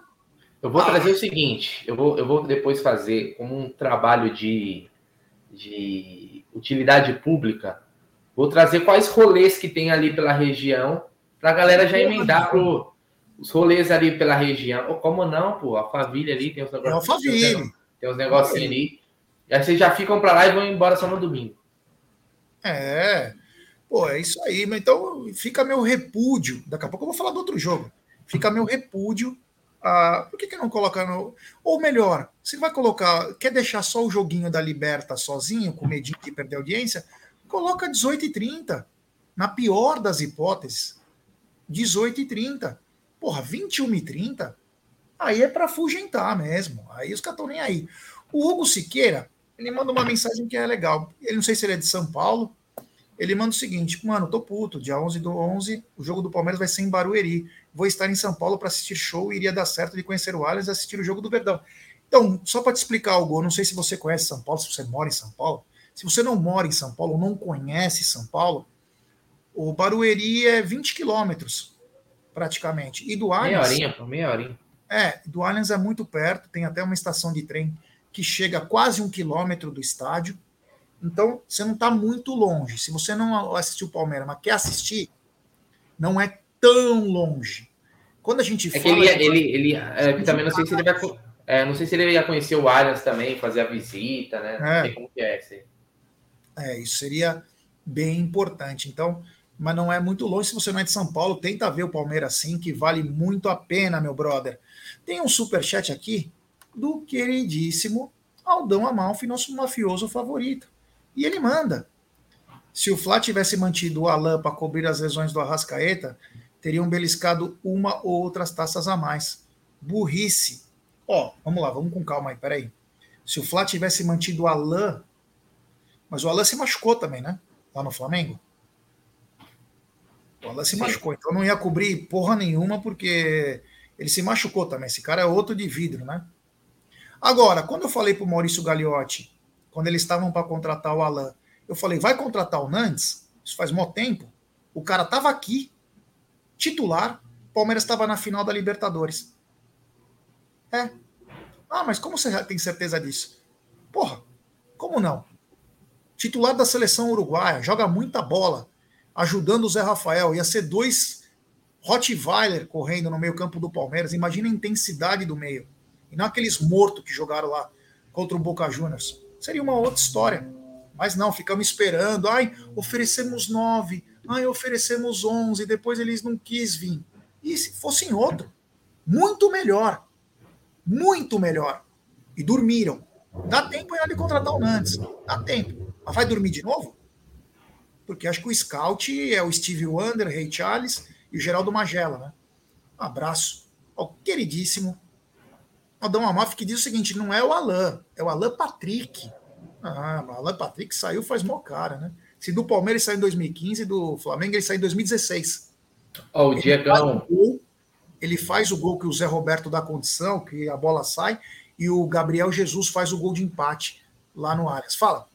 Eu vou ah. trazer o seguinte, eu vou, eu vou depois fazer como um trabalho de, de utilidade pública, vou trazer quais rolês que tem ali pela região, para a galera já emendar pro, os rolês ali pela região. Ou como não, pô, a família ali tem os negócios. É Alphaville. Tem uns negocinhos ali. Aí vocês já ficam para lá e vão embora só no domingo. É. Pô, é isso aí. Mas então fica meu repúdio. Daqui a pouco eu vou falar do outro jogo. Fica meu repúdio. Ah, por que, que não coloca no. Ou melhor, você vai colocar. Quer deixar só o joguinho da Liberta sozinho, com medinho de perder audiência? Coloca 18 e 30. Na pior das hipóteses. 18 e 30. Porra, 21 e 30? Aí é para fugentar mesmo. Aí os caras estão nem aí. O Hugo Siqueira, ele manda uma mensagem que é legal. Ele não sei se ele é de São Paulo. Ele manda o seguinte: Mano, tô puto. Dia 11 do 11, o jogo do Palmeiras vai ser em Barueri. Vou estar em São Paulo para assistir show e iria dar certo de conhecer o Allianz e assistir o jogo do Verdão. Então, só para te explicar algo, eu não sei se você conhece São Paulo, se você mora em São Paulo. Se você não mora em São Paulo, não conhece São Paulo, o Barueri é 20 quilômetros, praticamente. E do Allianz. Meia horinha, meia horinha. É, do Allianz é muito perto, tem até uma estação de trem que chega a quase um quilômetro do estádio. Então, você não está muito longe. Se você não assistiu o Palmeiras, mas quer assistir, não é tão longe. Quando a gente é fala. Ele, ele, ele é, também não sei se ele vai. É, não sei se ele ia conhecer o Allianz também, fazer a visita, né? Não é. sei como que é. É, isso seria bem importante. Então, mas não é muito longe. Se você não é de São Paulo, tenta ver o Palmeiras sim, que vale muito a pena, meu brother. Tem um super chat aqui do queridíssimo Aldão Amalfi, nosso mafioso favorito. E ele manda. Se o Flá tivesse mantido o Alain para cobrir as lesões do Arrascaeta, teriam beliscado uma ou outras taças a mais. Burrice. Ó, vamos lá, vamos com calma aí, peraí. Se o Flá tivesse mantido o Alain, mas o Alain se machucou também, né? Lá no Flamengo. O Alain se machucou, então não ia cobrir porra nenhuma, porque ele se machucou também. Esse cara é outro de vidro, né? Agora, quando eu falei para o Maurício Gagliotti, quando eles estavam para contratar o Alain, eu falei, vai contratar o Nantes? Isso faz mó tempo. O cara estava aqui, titular, Palmeiras estava na final da Libertadores. É. Ah, mas como você tem certeza disso? Porra, como não? Titular da seleção uruguaia, joga muita bola, ajudando o Zé Rafael. Ia ser dois Rottweiler correndo no meio campo do Palmeiras. Imagina a intensidade do meio. E não aqueles mortos que jogaram lá contra o Boca Juniors. Seria uma outra história. Mas não, ficamos esperando. Ai, oferecemos nove. Ai, oferecemos onze. Depois eles não quis vir. E se fossem outro? Muito melhor. Muito melhor. E dormiram. Dá tempo ainda de contratar o Nantes. Dá tempo. Mas vai dormir de novo? Porque acho que o scout é o Steve Wonder, Ray Charles e o Geraldo Magela, né? Um abraço ao queridíssimo Adão Amalfi que diz o seguinte: não é o Alain, é o Alain Patrick. Ah, o Alain Patrick saiu faz mó cara, né? Se do Palmeiras ele saiu em 2015, do Flamengo ele saiu em 2016. Ó, oh, o Diegão. Ele faz o gol que o Zé Roberto dá condição, que a bola sai, e o Gabriel Jesus faz o gol de empate lá no Arias. Fala.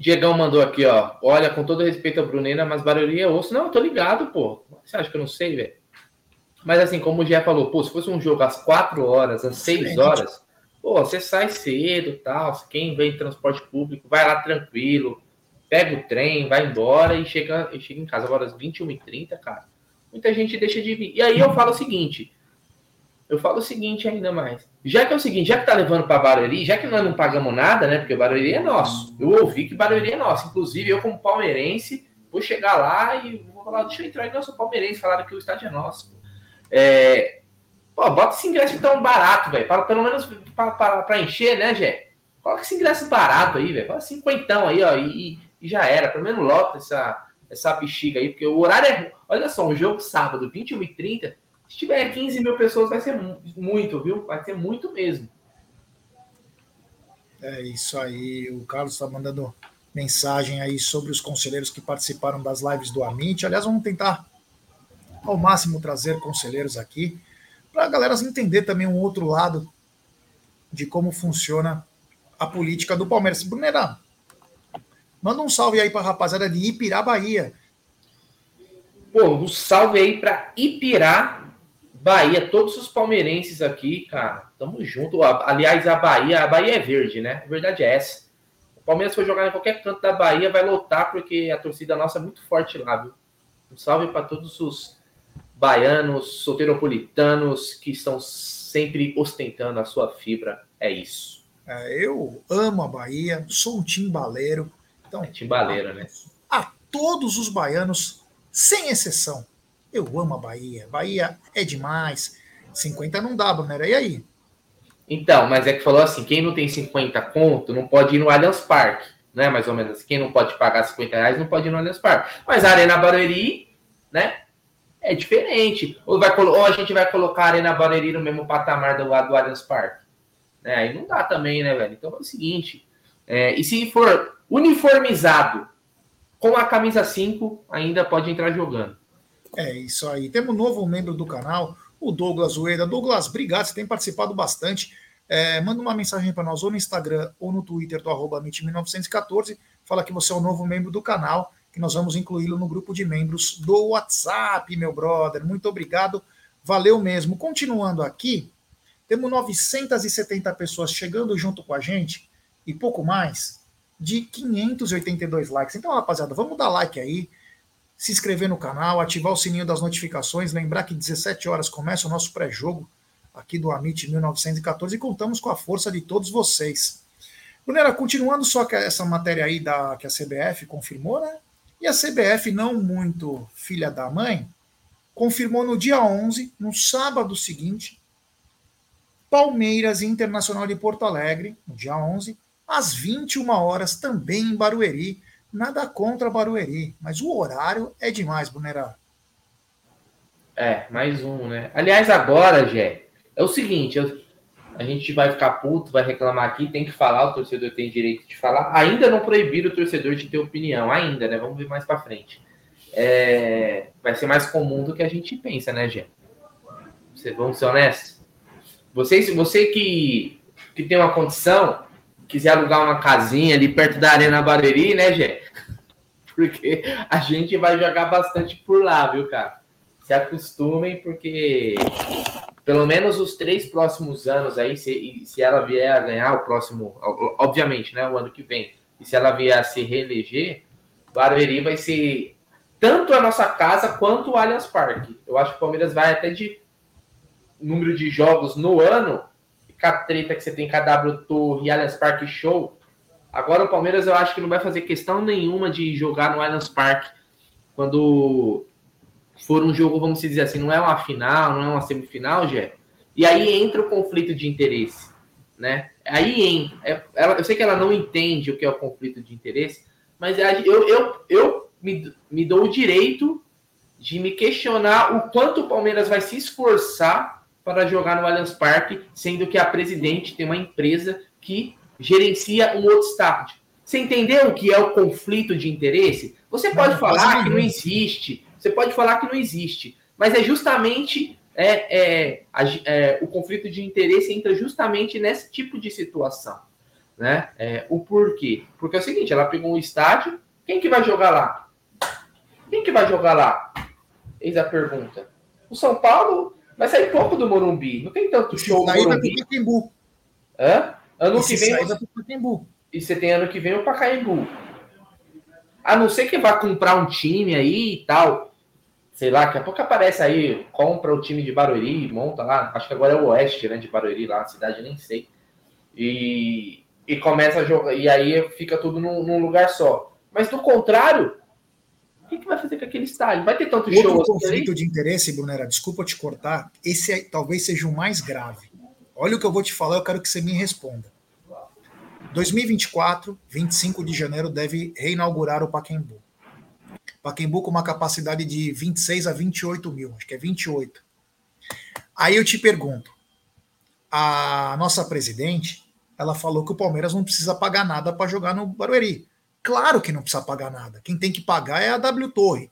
Diegão mandou aqui, ó. Olha, com todo respeito a Brunena, mas barulhinho é osso. Não, eu tô ligado, pô. Você acha que eu não sei, velho? Mas assim, como o Gé falou, pô, se fosse um jogo às 4 horas, às 6 horas, pô, você sai cedo tal. Quem vem em transporte público, vai lá tranquilo, pega o trem, vai embora e chega, e chega em casa. Agora às 21h30, cara, muita gente deixa de vir. E aí eu falo o seguinte. Eu falo o seguinte ainda mais. Já que é o seguinte, já que tá levando para Barueri, já que nós não pagamos nada, né? Porque Barueri é nosso. Eu ouvi que Barueri é nosso. Inclusive, eu, como palmeirense, vou chegar lá e vou falar, deixa eu entrar aí, nosso palmeirense, falaram que o estádio é nosso. É, pô, bota esse ingresso tão barato, velho. Pelo menos para encher, né, Gé? Coloca esse ingresso barato aí, velho. Fala cinquentão aí, ó, e, e, já era. Pelo menos lota essa, essa bexiga aí, porque o horário é. Olha só, um jogo sábado, 21 e 30 Se tiver 15 mil pessoas, vai ser muito, viu? Vai ser muito mesmo. É isso aí. O Carlos está mandando mensagem aí sobre os conselheiros que participaram das lives do Amit. Aliás, vamos tentar ao máximo trazer conselheiros aqui, para a galera entender também um outro lado de como funciona a política do Palmeiras. Brunera, manda um salve aí para a rapaziada de Ipirá, Bahia. Pô, um salve aí para Ipirá, Bahia, todos os palmeirenses aqui, cara, tamo junto. Aliás, a Bahia, a Bahia é verde, né? A verdade é essa. O Palmeiras foi jogar em qualquer canto da Bahia, vai lotar, porque a torcida nossa é muito forte lá, viu? Um salve para todos os baianos, solteiropolitanos que estão sempre ostentando a sua fibra. É isso. É, eu amo a Bahia, sou um timbaleiro. Então, é timbaleiro, né? A todos os baianos, sem exceção, eu amo a Bahia. Bahia é demais. 50 não dá, Brunera. E aí? Então, mas é que falou assim: quem não tem 50 conto não pode ir no Allianz Parque. Né? Mais ou menos. Quem não pode pagar 50 reais não pode ir no Allianz Parque. Mas a Arena Barueri, né? É diferente. Ou, vai, ou a gente vai colocar a Arena Barueri no mesmo patamar do, do Allianz Parque. Né? Aí não dá também, né, velho? Então é o seguinte. É, e se for uniformizado com a camisa 5, ainda pode entrar jogando. É isso aí. Temos um novo membro do canal, o Douglas Ueda. Douglas, obrigado, você tem participado bastante. É, manda uma mensagem para nós ou no Instagram ou no Twitter do arroba 1914 Fala que você é o um novo membro do canal, que nós vamos incluí-lo no grupo de membros do WhatsApp, meu brother. Muito obrigado, valeu mesmo. Continuando aqui, temos 970 pessoas chegando junto com a gente e pouco mais de 582 likes. Então, rapaziada, vamos dar like aí se inscrever no canal, ativar o sininho das notificações, lembrar que 17 horas começa o nosso pré-jogo aqui do Amit 1914 e contamos com a força de todos vocês. Brunera, continuando só que essa matéria aí da, que a CBF confirmou, né? E a CBF, não muito filha da mãe, confirmou no dia 11, no sábado seguinte, Palmeiras Internacional de Porto Alegre, no dia 11, às 21 horas, também em Barueri, Nada contra Barueri, mas o horário é demais, Bunerá. É, mais um, né? Aliás, agora, Gé, é o seguinte, eu, a gente vai ficar puto, vai reclamar aqui, tem que falar, o torcedor tem direito de falar. Ainda não proibiram o torcedor de ter opinião, ainda, né? Vamos ver mais para frente. É, vai ser mais comum do que a gente pensa, né, Gé? Vamos ser honestos? Você, você que, que tem uma condição, quiser alugar uma casinha ali perto da Arena Barueri, né, Gé? Porque a gente vai jogar bastante por lá, viu, cara? Se acostumem, porque pelo menos os três próximos anos aí, se, se ela vier a ganhar o próximo, obviamente, né, o ano que vem, e se ela vier a se reeleger, Barueri vai ser tanto a nossa casa quanto o Allianz Parque. Eu acho que o Palmeiras vai até de número de jogos no ano com a treta que você tem com a W Torre e Allianz Parque Show. Agora o Palmeiras eu acho que não vai fazer questão nenhuma de jogar no Allianz Parque quando for um jogo, vamos dizer assim, não é uma final, não é uma semifinal, Jé. E aí entra o conflito de interesse, né? Aí entra. É, ela, eu sei que ela não entende o que é o conflito de interesse, mas eu, eu, eu me, me dou o direito de me questionar o quanto o Palmeiras vai se esforçar para jogar no Allianz Parque, sendo que a presidente tem uma empresa que gerencia um outro estádio. Você entendeu o que é o conflito de interesse? Você pode não, falar que não existe, você pode falar que não existe, mas é justamente é, é, é, o conflito de interesse entra justamente nesse tipo de situação. Né? É, o porquê? Porque é o seguinte, ela pegou um estádio, quem que vai jogar lá? Quem que vai jogar lá? Eis a pergunta. O São Paulo Vai sair pouco do Morumbi. Não tem tanto show no Morumbi. Pacaembu. Hã? Ano que vem. Pacaembu. E você tem ano que vem o Pacaembu. A não ser que vá comprar um time aí e tal. Sei lá, daqui a pouco aparece aí, compra o time de Barueri, monta lá. Acho que agora é o Oeste, né? De Barueri, lá, a cidade, nem sei. E, e começa a jogar. E aí fica tudo num, num lugar só. Mas do contrário, que, que vai fazer com aquele estádio? Vai ter tanto Outro show assim conflito de interesse, Brunera, desculpa te cortar, esse é, talvez seja o mais grave. Olha o que eu vou te falar, eu quero que você me responda. 2024, 25 de janeiro, deve reinaugurar o Paquembu. Paquembu com uma capacidade de 26 a 28 mil, acho que é 28. Aí eu te pergunto, a nossa presidente, ela falou que o Palmeiras não precisa pagar nada para jogar no Barueri. Claro que não precisa pagar nada. Quem tem que pagar é a W Torre.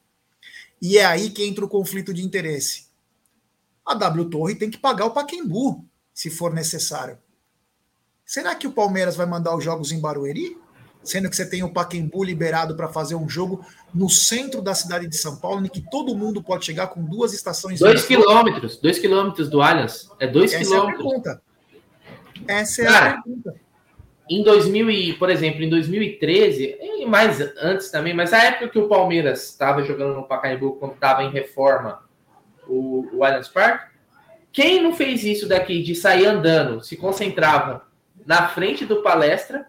E é aí que entra o conflito de interesse. A W Torre tem que pagar o Paquembu, se for necessário. Será que o Palmeiras vai mandar os jogos em Barueri? Sendo que você tem o Paquembu liberado para fazer um jogo no centro da cidade de São Paulo, em que todo mundo pode chegar com duas estações. Dois quilômetros, dois quilômetros do Allianz. É dois Essa quilômetros. É a pergunta. Essa é Cara, a pergunta em 2000 e, por exemplo, em 2013, e mais antes também, mas a época que o Palmeiras estava jogando no Pacaembu quando estava em reforma, o, o Allianz Parque. Quem não fez isso daqui de sair andando, se concentrava na frente do palestra,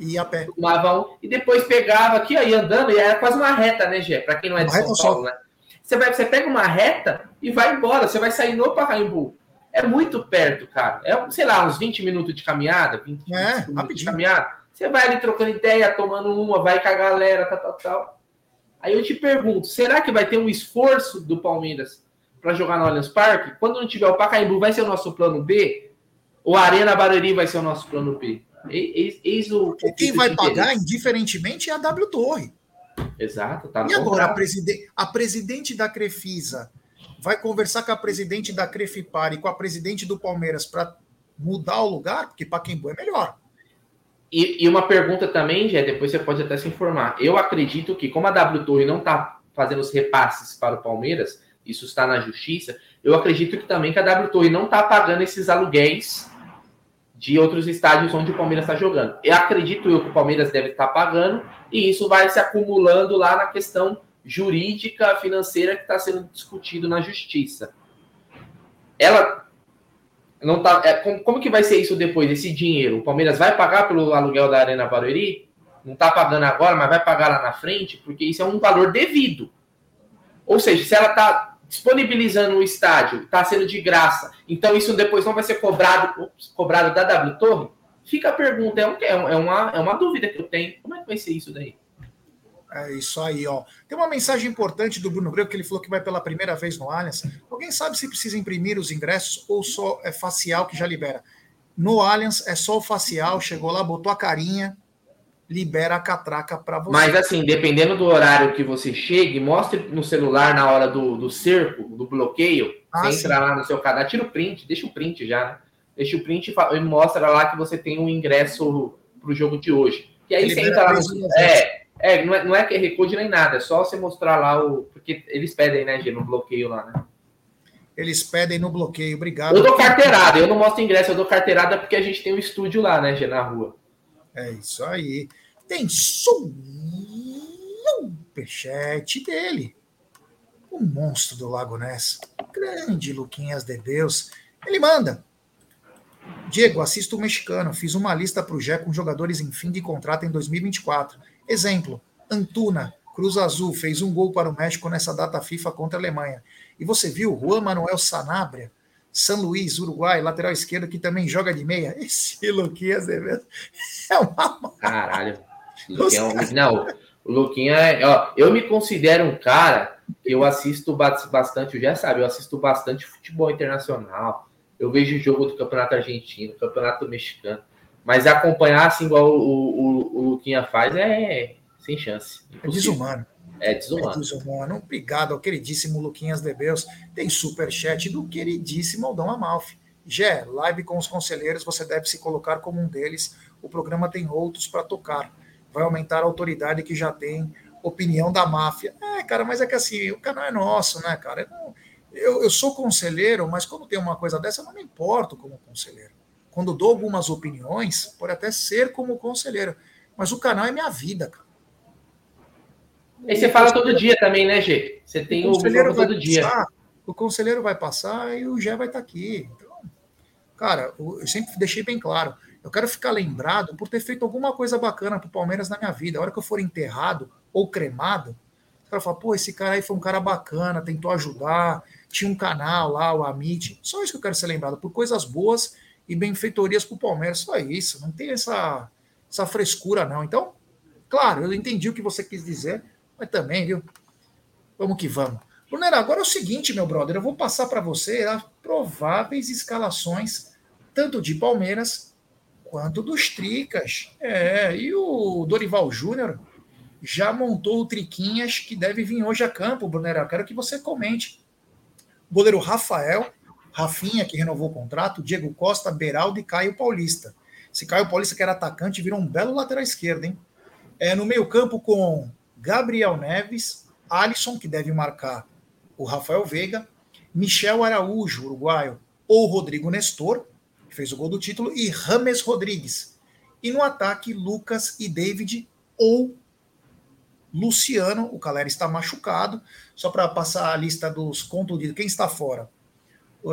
e a pé. Tomava um, e depois pegava aqui, aí andando, e era quase uma reta, né, Gê? Para quem não é de São Paulo, né? Você, vai, você pega uma reta e vai embora, você vai sair no Pacaembu. É muito perto, cara. É, sei lá, uns 20 minutos de caminhada, 20 é, minutos rapidinho. de caminhada. Você vai ali trocando ideia, tomando uma, vai com a galera, tal, tal, tal. Aí eu te pergunto, será que vai ter um esforço do Palmeiras para jogar no Allianz Parque? Quando não tiver o Pacaembu, vai ser o nosso plano B? Ou a Arena Barueri vai ser o nosso plano B? Eis, eis o. Quem vai pagar, indiferentemente, é a W Torre. Exato, tá E agora, a, preside... a presidente da Crefisa vai conversar com a presidente da Crefipar e com a presidente do Palmeiras para mudar o lugar, porque Pacaembu é melhor. E, e, uma pergunta também, Jé, depois você pode até se informar. Eu acredito que, como a W Torre não está fazendo os repasses para o Palmeiras, isso está na justiça, eu acredito que também que a W Torre não está pagando esses aluguéis de outros estádios onde o Palmeiras está jogando. Eu acredito eu que o Palmeiras deve estar tá pagando, e isso vai se acumulando lá na questão jurídica, financeira que está sendo discutido na justiça. Ela não tá. É, como, como, que vai ser isso depois, esse dinheiro? O Palmeiras vai pagar pelo aluguel da Arena Barueri? Não está pagando agora, mas vai pagar lá na frente, porque isso é um valor devido. Ou seja, se ela está disponibilizando o estádio, está sendo de graça, então isso depois não vai ser cobrado, cobrado da W Torre? Fica a pergunta, é, um, é, uma, é uma dúvida que eu tenho. Como é que vai ser isso daí? É isso aí, ó. Tem uma mensagem importante do Bruno Grego que ele falou que vai pela primeira vez no Allianz. Alguém sabe se precisa imprimir os ingressos ou só é facial que já libera? No Allianz é só o facial, chegou lá, botou a carinha, libera a catraca para você. Mas assim, dependendo do horário que você chegue, mostre no celular na hora do, do cerco, do bloqueio. Ah, entra lá no seu cadastro, tira o print, deixa o print já. Né? Deixa o print e mostra lá que você tem um ingresso para o jogo de hoje. E aí você entra lá no. É, é, não é, não é QR Code nem nada, é só você mostrar lá o. Porque eles pedem, né, Gê, no bloqueio lá, né? Eles pedem no bloqueio, obrigado. Eu dou carteirada, eu não mostro ingresso, eu dou carteirada porque a gente tem um estúdio lá, né, Gê, na rua. É isso aí. Tem superchat dele. O monstro do Lago Ness. Grande Luquinhas de Deus. Ele manda. Diego, assisto o mexicano. Fiz uma lista para o Gé com jogadores em fim de contrato em 2024. Exemplo, Antuna, Cruz Azul, fez um gol para o México nessa data FIFA contra a Alemanha. E você viu Juan Manuel Sanabria, São Luís, Uruguai, lateral esquerdo, que também joga de meia. Esse Luquinhas é uma. Caralho. Não, o Luquinha é. Ó, eu me considero um cara que eu assisto bastante, já sabe, eu assisto bastante futebol internacional. Eu vejo o jogo do Campeonato Argentino, Campeonato Mexicano. Mas acompanhar assim igual o, o, o Luquinha faz é sem chance. Impossível. É desumano. É desumano. É desumano. Obrigado ao queridíssimo Luquinhas de Beus. Tem superchat do queridíssimo Aldão Amalfi. Gé, live com os conselheiros, você deve se colocar como um deles. O programa tem outros para tocar. Vai aumentar a autoridade que já tem. Opinião da máfia. É, cara, mas é que assim, o canal é nosso, né, cara? Eu, não, eu, eu sou conselheiro, mas quando tem uma coisa dessa, eu não me importo como conselheiro quando dou algumas opiniões, pode até ser como conselheiro, mas o canal é minha vida, cara. E você fala todo dia também, né, Gê? Você tem o conselheiro todo dia. Passar, o conselheiro vai passar e o Gé vai estar tá aqui. Então, cara, eu sempre deixei bem claro. Eu quero ficar lembrado por ter feito alguma coisa bacana pro Palmeiras na minha vida. A hora que eu for enterrado ou cremado, o cara fala, pô, esse cara aí foi um cara bacana, tentou ajudar, tinha um canal lá, o Amit. Só isso que eu quero ser lembrado, por coisas boas e benfeitorias para o Palmeiras. Só isso, não tem essa, essa frescura, não. Então, claro, eu entendi o que você quis dizer, mas também, viu? Vamos que vamos. Brunera, agora é o seguinte, meu brother, eu vou passar para você as prováveis escalações, tanto de Palmeiras quanto dos Tricas. É, e o Dorival Júnior já montou o Triquinhas que deve vir hoje a campo, Brunera. Quero que você comente. Goleiro Rafael, Rafinha, que renovou o contrato, Diego Costa, Beraldo e Caio Paulista. Esse Caio Paulista, que era atacante, virou um belo lateral esquerdo, hein? É, no meio-campo com Gabriel Neves, Alisson, que deve marcar o Rafael Veiga, Michel Araújo, uruguaio, ou Rodrigo Nestor, que fez o gol do título, e Rames Rodrigues. E no ataque, Lucas e David, ou Luciano, o Caleri está machucado. Só para passar a lista dos contundidos, quem está fora?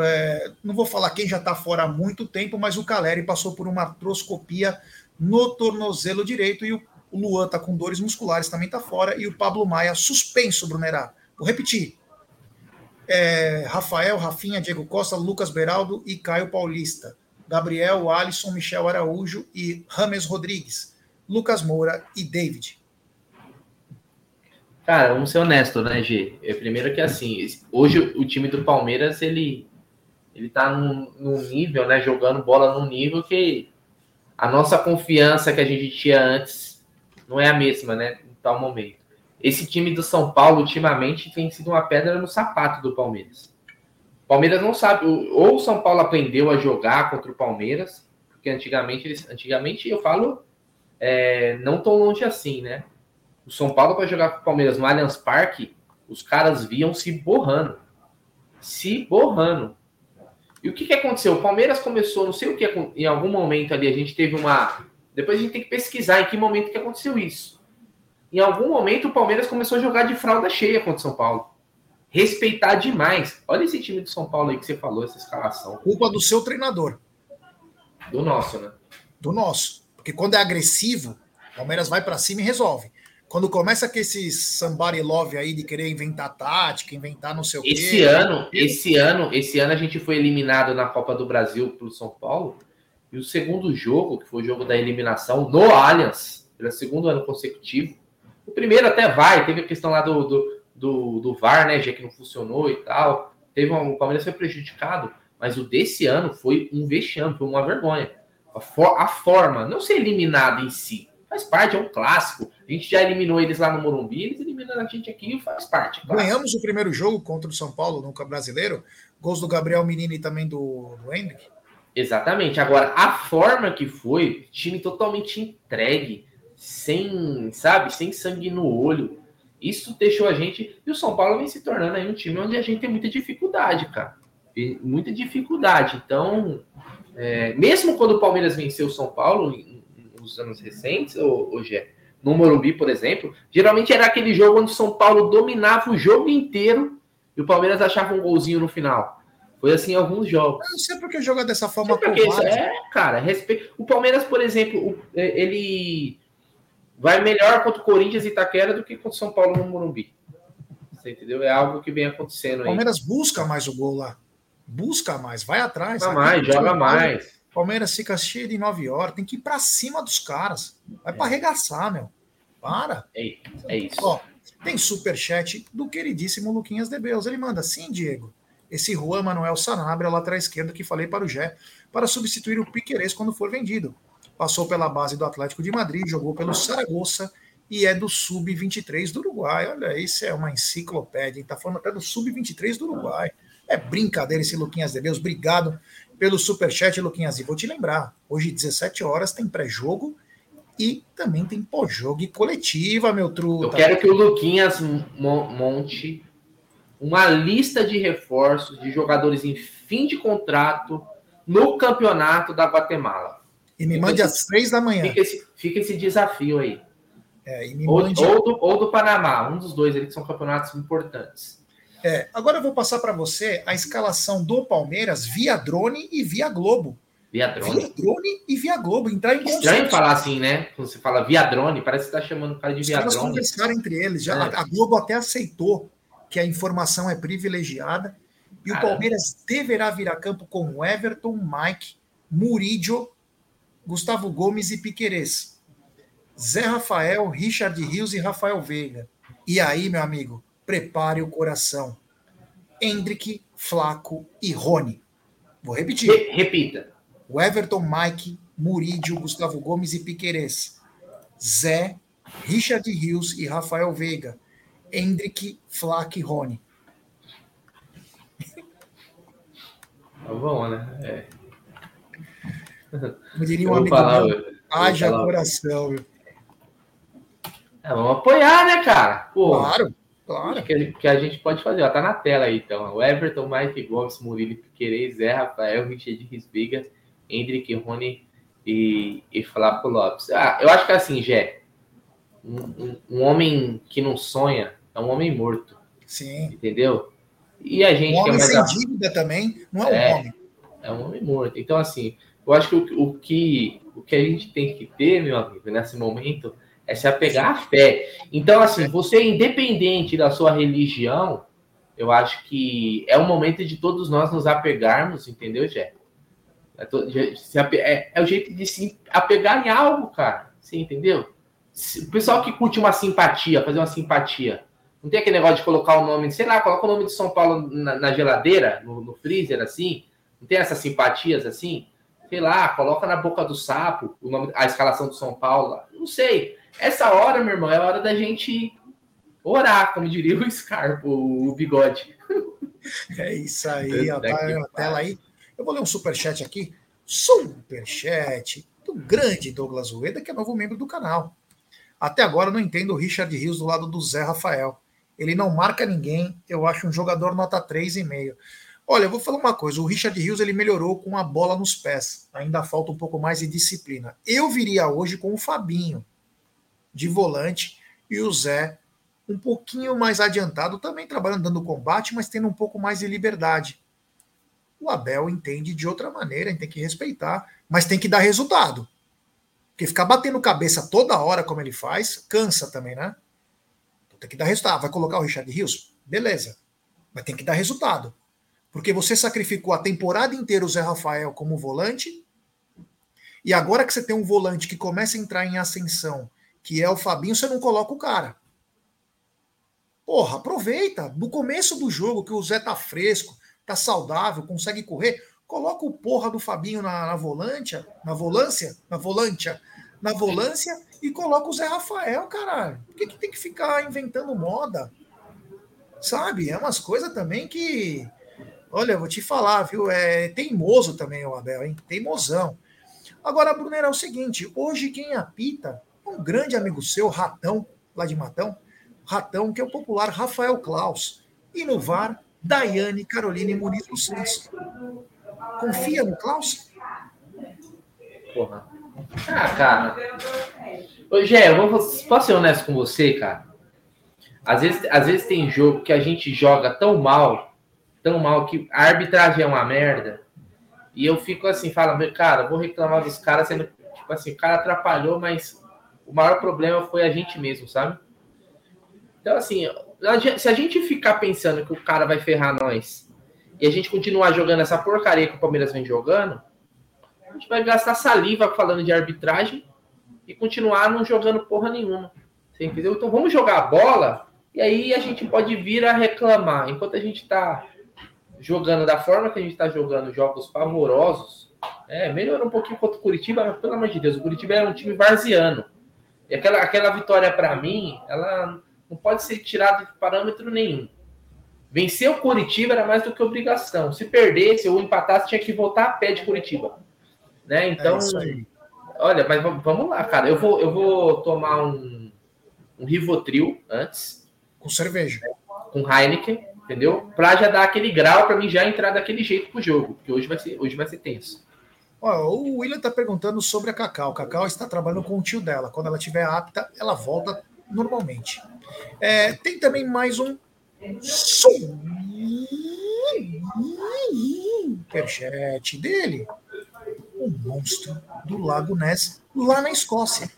É, não vou falar quem já está fora há muito tempo, mas o Caleri passou por uma artroscopia no tornozelo direito e o Luan está com dores musculares, também está fora, e o Pablo Maia suspenso, Brunerá. Vou repetir. É, Rafael, Rafinha, Diego Costa, Lucas Beraldo e Caio Paulista. Gabriel, Alisson, Michel Araújo e Rames Rodrigues. Lucas Moura e David. Cara, vamos ser honestos, né, G? É, primeiro que assim, hoje o time do Palmeiras, ele, ele tá num, num nível, né, jogando bola num nível que a nossa confiança que a gente tinha antes não é a mesma, né, em tal momento. Esse time do São Paulo, ultimamente, tem sido uma pedra no sapato do Palmeiras. O Palmeiras não sabe, ou o São Paulo aprendeu a jogar contra o Palmeiras, porque antigamente, antigamente eu falo, é, não tão longe assim, né? O São Paulo para jogar com o Palmeiras no Allianz Parque, os caras viam se borrando. Se borrando. E o que, que aconteceu? O Palmeiras começou, não sei o que, em algum momento ali, a gente teve uma. Depois a gente tem que pesquisar em que momento que aconteceu isso. Em algum momento o Palmeiras começou a jogar de fralda cheia contra o São Paulo. Respeitar demais. Olha esse time do São Paulo aí que você falou, essa escalação. Culpa do seu treinador. Do nosso, né? Do nosso. Porque quando é agressivo, o Palmeiras vai para cima e resolve. Quando começa com esse somebody love aí de querer inventar tática, inventar não sei o quê. Esse ano, esse ano, esse ano a gente foi eliminado na Copa do Brasil pelo São Paulo. E o segundo jogo, que foi o jogo da eliminação no Allianz, pelo segundo ano consecutivo. O primeiro até vai, teve a questão lá do, do, do, do VAR, né, já que não funcionou e tal. Teve um, o Palmeiras foi prejudicado, mas o desse ano foi um vexame, foi uma vergonha. A, for, a forma, não ser eliminado em si, Faz parte, é um clássico. A gente já eliminou eles lá no Morumbi, eles eliminam a gente aqui, faz parte. Clássico. Ganhamos o primeiro jogo contra o São Paulo no Brasileiro, gols do Gabriel Menino e também do, do Hendrick. Exatamente. Agora, a forma que foi, time totalmente entregue, sem, sabe, sem sangue no olho. Isso deixou a gente. E o São Paulo vem se tornando aí um time onde a gente tem muita dificuldade, cara. Muita dificuldade. Então, é, mesmo quando o Palmeiras venceu o São Paulo, dos anos recentes, ou, ou Gé, no Morumbi, por exemplo, geralmente era aquele jogo onde o São Paulo dominava o jogo inteiro e o Palmeiras achava um golzinho no final. Foi assim em alguns jogos. Eu não sei porque jogar dessa forma É, cara, respeito. O Palmeiras, por exemplo, é, ele vai melhor contra o Corinthians e Itaquera do que contra o São Paulo no Morumbi. Você entendeu? É algo que vem acontecendo aí. O Palmeiras busca mais o gol lá. Busca mais, vai atrás. Joga mais, joga mais. Palmeiras fica cheio de 9 horas, tem que ir para cima dos caras. Vai é. para arregaçar, meu. Para. É, é isso. Ó, tem superchat do queridíssimo Luquinhas de Beus. Ele manda, sim, Diego. Esse Juan Manuel Sanabria, lateral esquerdo, que falei para o Gé, para substituir o Piquerez quando for vendido. Passou pela base do Atlético de Madrid, jogou pelo Saragossa e é do Sub-23 do Uruguai. Olha, isso é uma enciclopédia, está falando até do Sub-23 do Uruguai. É brincadeira esse Luquinhas de Deus. Obrigado pelo superchat, Luquinhas. E vou te lembrar, hoje, 17 horas, tem pré-jogo e também tem pós-jogo e coletiva, meu truta. Eu quero que o Luquinhas monte uma lista de reforços de jogadores em fim de contrato no campeonato da Guatemala. E me mande às três da manhã. Fica esse, fica esse desafio aí. É, ou, mande... ou, do, ou do Panamá, um dos dois que são campeonatos importantes. É, agora eu vou passar para você a escalação do Palmeiras via drone e via Globo. Via drone? Via drone e via Globo. Entrar em Estranho falar assim, né? Quando você fala via drone, parece que está chamando o cara de Os via drone. conversaram entre eles. Já, é. a, Globo até aceitou que a informação é privilegiada. E Caramba. o Palmeiras deverá vir a campo com Everton, Mike, Murídio, Gustavo Gomes e Piquerez. Zé Rafael, Richard Rios e Rafael Veiga. E aí, meu amigo, prepare o coração. Hendrick, Flaco e Rony. Vou repetir. Re repita. O Everton, Mike, Murídio, Gustavo Gomes e Piquerez. Zé, Richard Rios e Rafael Veiga. Hendrick, Flaco e Rony. Tá bom, né? É. Como diria um amigo falar, meu, haja coração. Meu. É, vamos apoiar, né, cara? Pô, claro. Claro. Que, que a gente pode fazer, ó, tá na tela aí, então. O Everton, Mike Gomes, Murilo Piquerez, Zé Rafael, Richard Risbiga, Hendrick, Rony e, e Flávio Lopes. Ah, eu acho que é assim, Jé, um, um, um, homem que não sonha é um homem morto. Sim. Entendeu? E a gente um é mais. Sem dívida também não é, é um homem. É um homem morto. Então, assim, eu acho que o, o, que o que a gente tem que ter, meu amigo, nesse momento, é se apegar à fé. Então, assim, você, independente da sua religião, eu acho que é o momento de todos nós nos apegarmos, entendeu, Jé? É, é, é, o jeito de se apegar em algo, cara. Você entendeu? O pessoal que curte uma simpatia, fazer uma simpatia. Não tem aquele negócio de colocar o nome, sei lá, coloca o nome de São Paulo na, na geladeira, no, no, freezer, assim. Não tem essas simpatias assim? Sei lá, coloca na boca do sapo o nome, a escalação do São Paulo. Não sei. Essa hora, meu irmão, é a hora da gente orar, como diria o Scarpo, o bigode. É isso aí, ó, tá a tela aí. Eu vou ler um superchat aqui. Superchat do grande Douglas Ueda, que é novo membro do canal. Até agora eu não entendo o Richard Rios do lado do Zé Rafael. Ele não marca ninguém, eu acho um jogador nota 3,5. Olha, eu vou falar uma coisa, o Richard Rios ele melhorou com a bola nos pés. Ainda falta um pouco mais de disciplina. Eu viria hoje com o Fabinho de volante e o Zé um pouquinho mais adiantado, também trabalhando dando combate, mas tendo um pouco mais de liberdade. O Abel entende de outra maneira, tem que respeitar, mas tem que dar resultado. Porque ficar batendo cabeça toda hora, como ele faz, cansa também, né? Então tem que dar resultado. Vai colocar o Richard Rios? Beleza. Mas tem que dar resultado. Porque você sacrificou a temporada inteira o Zé Rafael como volante. E agora que você tem um volante que começa a entrar em ascensão que é o Fabinho, você não coloca o cara. Porra, aproveita. No começo do jogo, que o Zé tá fresco, tá saudável, consegue correr, coloca o porra do Fabinho na, na volante, na volância, na volante, na volância e coloca o Zé Rafael, caralho. Por que, que tem que ficar inventando moda? Sabe? É umas coisas também que. Olha, eu vou te falar, viu? É teimoso também o Abel, hein? Teimosão. Agora, Brunera, é o seguinte: hoje quem apita um grande amigo seu, Ratão, lá de Matão, Ratão, que é o popular Rafael Klaus. E no VAR, Daiane Caroline Muniz dos Santos. Confia no Klaus? Porra. Ah, cara. Ô, Gé, posso ser honesto com você, cara? Às vezes, às vezes tem jogo que a gente joga tão mal, tão mal, que a arbitragem é uma merda. E eu fico assim, falando, cara, vou reclamar dos caras, sendo tipo assim, o cara atrapalhou, mas o maior problema foi a gente mesmo, sabe? Então, assim, se a gente ficar pensando que o cara vai ferrar nós e a gente continuar jogando essa porcaria que o Palmeiras vem jogando, a gente vai gastar saliva falando de arbitragem e continuar não jogando porra nenhuma. Você entendeu? Então vamos jogar a bola e aí a gente pode vir a reclamar. Enquanto a gente está jogando da forma que a gente está jogando jogos pavorosos, é, melhorou um pouquinho contra o Curitiba, mas pelo amor de Deus, o Curitiba é um time varziano. E aquela, aquela vitória, para mim, ela não pode ser tirada de parâmetro nenhum. Vencer o Curitiba era mais do que obrigação. Se perdesse ou empatasse, tinha que voltar a pé de Curitiba. Né? Então, é olha, mas vamos lá, cara. Eu vou, eu vou tomar um, um Rivotril antes. Com cerveja. Com Heineken, entendeu? Pra já dar aquele grau para mim já entrar daquele jeito pro jogo. Porque hoje vai ser, hoje vai ser tenso. O William está perguntando sobre a Cacau. Cacau está trabalhando com o tio dela. Quando ela estiver apta, ela volta normalmente. É, tem também mais um superchat dele. O monstro do Lago Ness, lá na Escócia.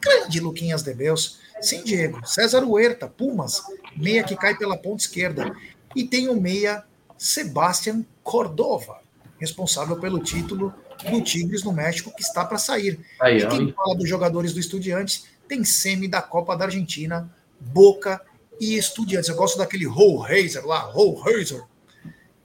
Grande Luquinhas de Beus. Sim, Diego. César Huerta, Pumas. Meia que cai pela ponta esquerda. E tem o meia Sebastian Cordova, responsável pelo título do Tigres no México, que está para sair. Aí, e quem fala dos jogadores do Estudiantes tem semi da Copa da Argentina, Boca e Estudiantes. Eu gosto daquele Rollraiser lá, Rollraiser,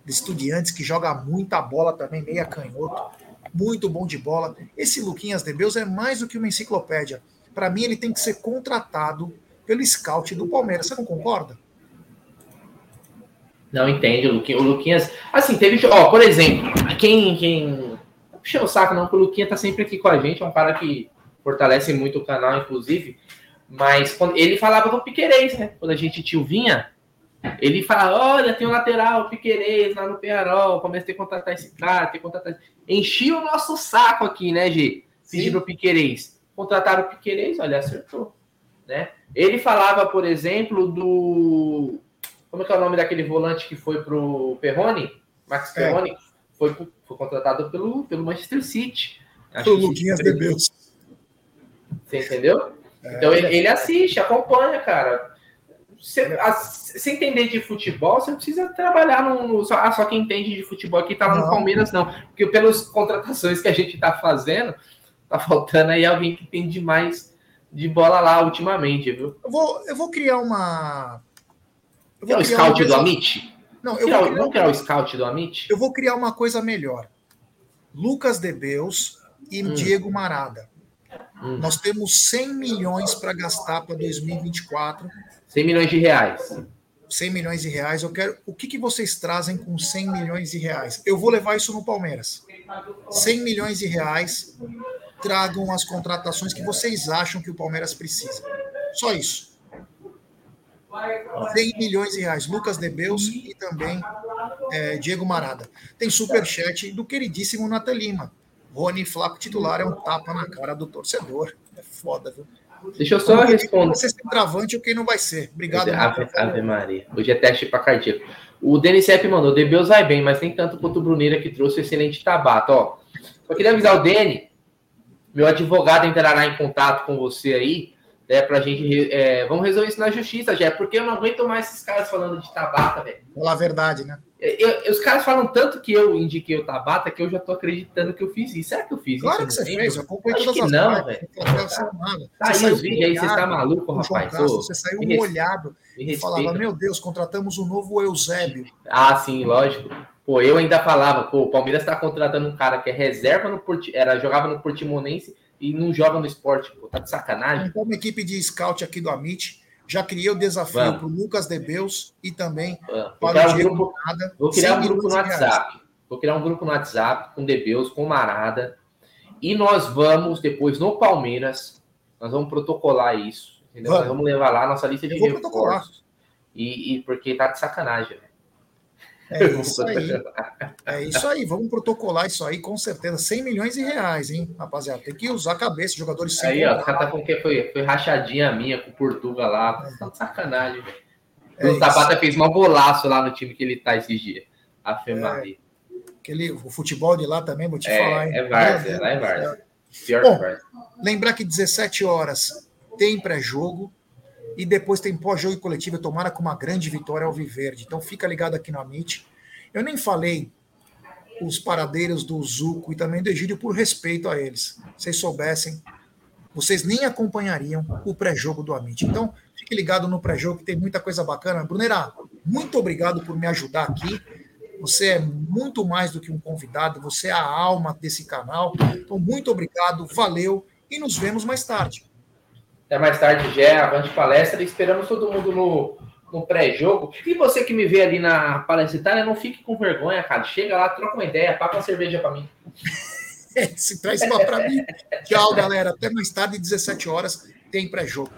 de Estudiantes, que joga muita bola também, meia canhoto, muito bom de bola. Esse Luquinhas de Beus é mais do que uma enciclopédia. Para mim, ele tem que ser contratado pelo scout do Palmeiras. Você não concorda? Não entende, o Luquinhas. Assim, teve. Ó, por exemplo, quem, quem puxar o saco, não, porque o Luquinha tá sempre aqui com a gente, é um cara que fortalece muito o canal, inclusive. Mas quando, ele falava do Piquerez, né? Quando a gente tio vinha, ele fala: olha, tem um lateral, Piquerez lá no Penharol, comecei a contratar esse cara, tem que contratar. Enchia o nosso saco aqui, né, G? Pedindo o Piquerez. Contrataram o Piquerez, olha, acertou. né? Ele falava, por exemplo, do. Como é que é o nome daquele volante que foi pro Perrone? Max é. Foi, foi contratado pelo, pelo Manchester City. Pelo Luquinhas de Deus. Você entendeu? É, então ele, ele assiste, acompanha, cara. Você, você entender de futebol, você não precisa trabalhar no. no só, ah, só quem entende de futebol aqui tá lá no Palmeiras, não. Porque pelas contratações que a gente tá fazendo, tá faltando aí alguém que entende mais de bola lá ultimamente, viu? Eu vou, eu vou criar uma. Eu vou é o scout do Amit? Não, eu criar, vou criar, vamos criar o scout do Amit? Eu vou criar uma coisa melhor. Lucas Debeus e hum. Diego Marada. Hum. Nós temos 100 milhões para gastar para 2024. 100 milhões de reais. 100 milhões de reais. Eu quero. O que, que vocês trazem com 100 milhões de reais? Eu vou levar isso no Palmeiras. 100 milhões de reais. Tragam as contratações que vocês acham que o Palmeiras precisa. Só isso. 100 milhões de reais. Lucas Debeus e também é, Diego Marada. Tem superchat do queridíssimo Natan Lima. Rony Flaco titular é um tapa na cara do torcedor. É foda, viu? Deixa eu só Como responder. Você ser travante ou quem não vai ser. Obrigado. Ave, Ave Maria. Hoje é teste para cardíaco. O Denis Sepp mandou, Debeus vai bem, mas nem tanto quanto o Bruneira que trouxe o excelente tabato. Ó, só queria avisar o Deni, meu advogado entrará em contato com você aí, né, pra gente. É, vamos resolver isso na justiça, já, porque eu não aguento mais esses caras falando de tabata, velho. Falar a verdade, né? Eu, os caras falam tanto que eu indiquei o Tabata que eu já tô acreditando que eu fiz isso. Será que eu fiz claro isso? Claro que você fez, eu acompanhei todas as não, velho. Tá aí os vídeos aí, você está maluco, rapaz? Você saiu molhado e falava, meu Deus, contratamos um novo Eusébio. Ah, sim, lógico. Pô, eu ainda falava, pô, o Palmeiras está contratando um cara que é reserva no Porti... era jogava no Portimonense e não joga no esporte, pô, tá de sacanagem. Então, uma equipe de scout aqui do Amit já criei o desafio para o Lucas Debeus e também Vamos. para o Diego um grupo, Marada. Vou criar um grupo no WhatsApp. Reais. Vou criar um grupo no WhatsApp com Debeus, com Marada. E nós vamos, depois, no Palmeiras, nós vamos protocolar isso. Vamos. Nós vamos levar lá a nossa lista de reforços. E, e, porque tá de sacanagem, né? É isso aí. É isso aí. Vamos protocolar isso aí, com certeza. 100 milhões de reais, hein, rapaziada? Tem que usar a cabeça, jogadores sem. Aí, ó, o cara tá com que foi, foi rachadinha minha com o Portugal lá. É. Tá de sacanagem, velho. É o Zapata fez um golaço lá no time que ele tá esses dias. A é, aquele, o futebol de lá também, vou te é, falar, hein? É Várzea, lá é Várzea. Bom, lembrar que 17 horas tem pré-jogo e depois tem pós-jogo coletivo, tomara com uma grande vitória ao Viverde. Então fica ligado aqui no Amit. Eu nem falei os paradeiros do Zuco e também do Egídio por respeito a eles. Vocês soubessem, vocês nem acompanhariam o pré-jogo do Amit. Então, fique ligado no pré-jogo que tem muita coisa bacana. Brunera, muito obrigado por me ajudar aqui. Você é muito mais do que um convidado, você é a alma desse canal. Então, muito obrigado, valeu e nos vemos mais tarde. Até mais tarde, já, avante palestra. Esperamos todo mundo no, no pré-jogo. E você que me vê ali na palestra Itália, não fique com vergonha, cara. Chega lá, troca uma ideia, paga uma cerveja para mim. Se traz uma para mim. Tchau, galera. Até mais tarde, 17 horas, tem pré-jogo.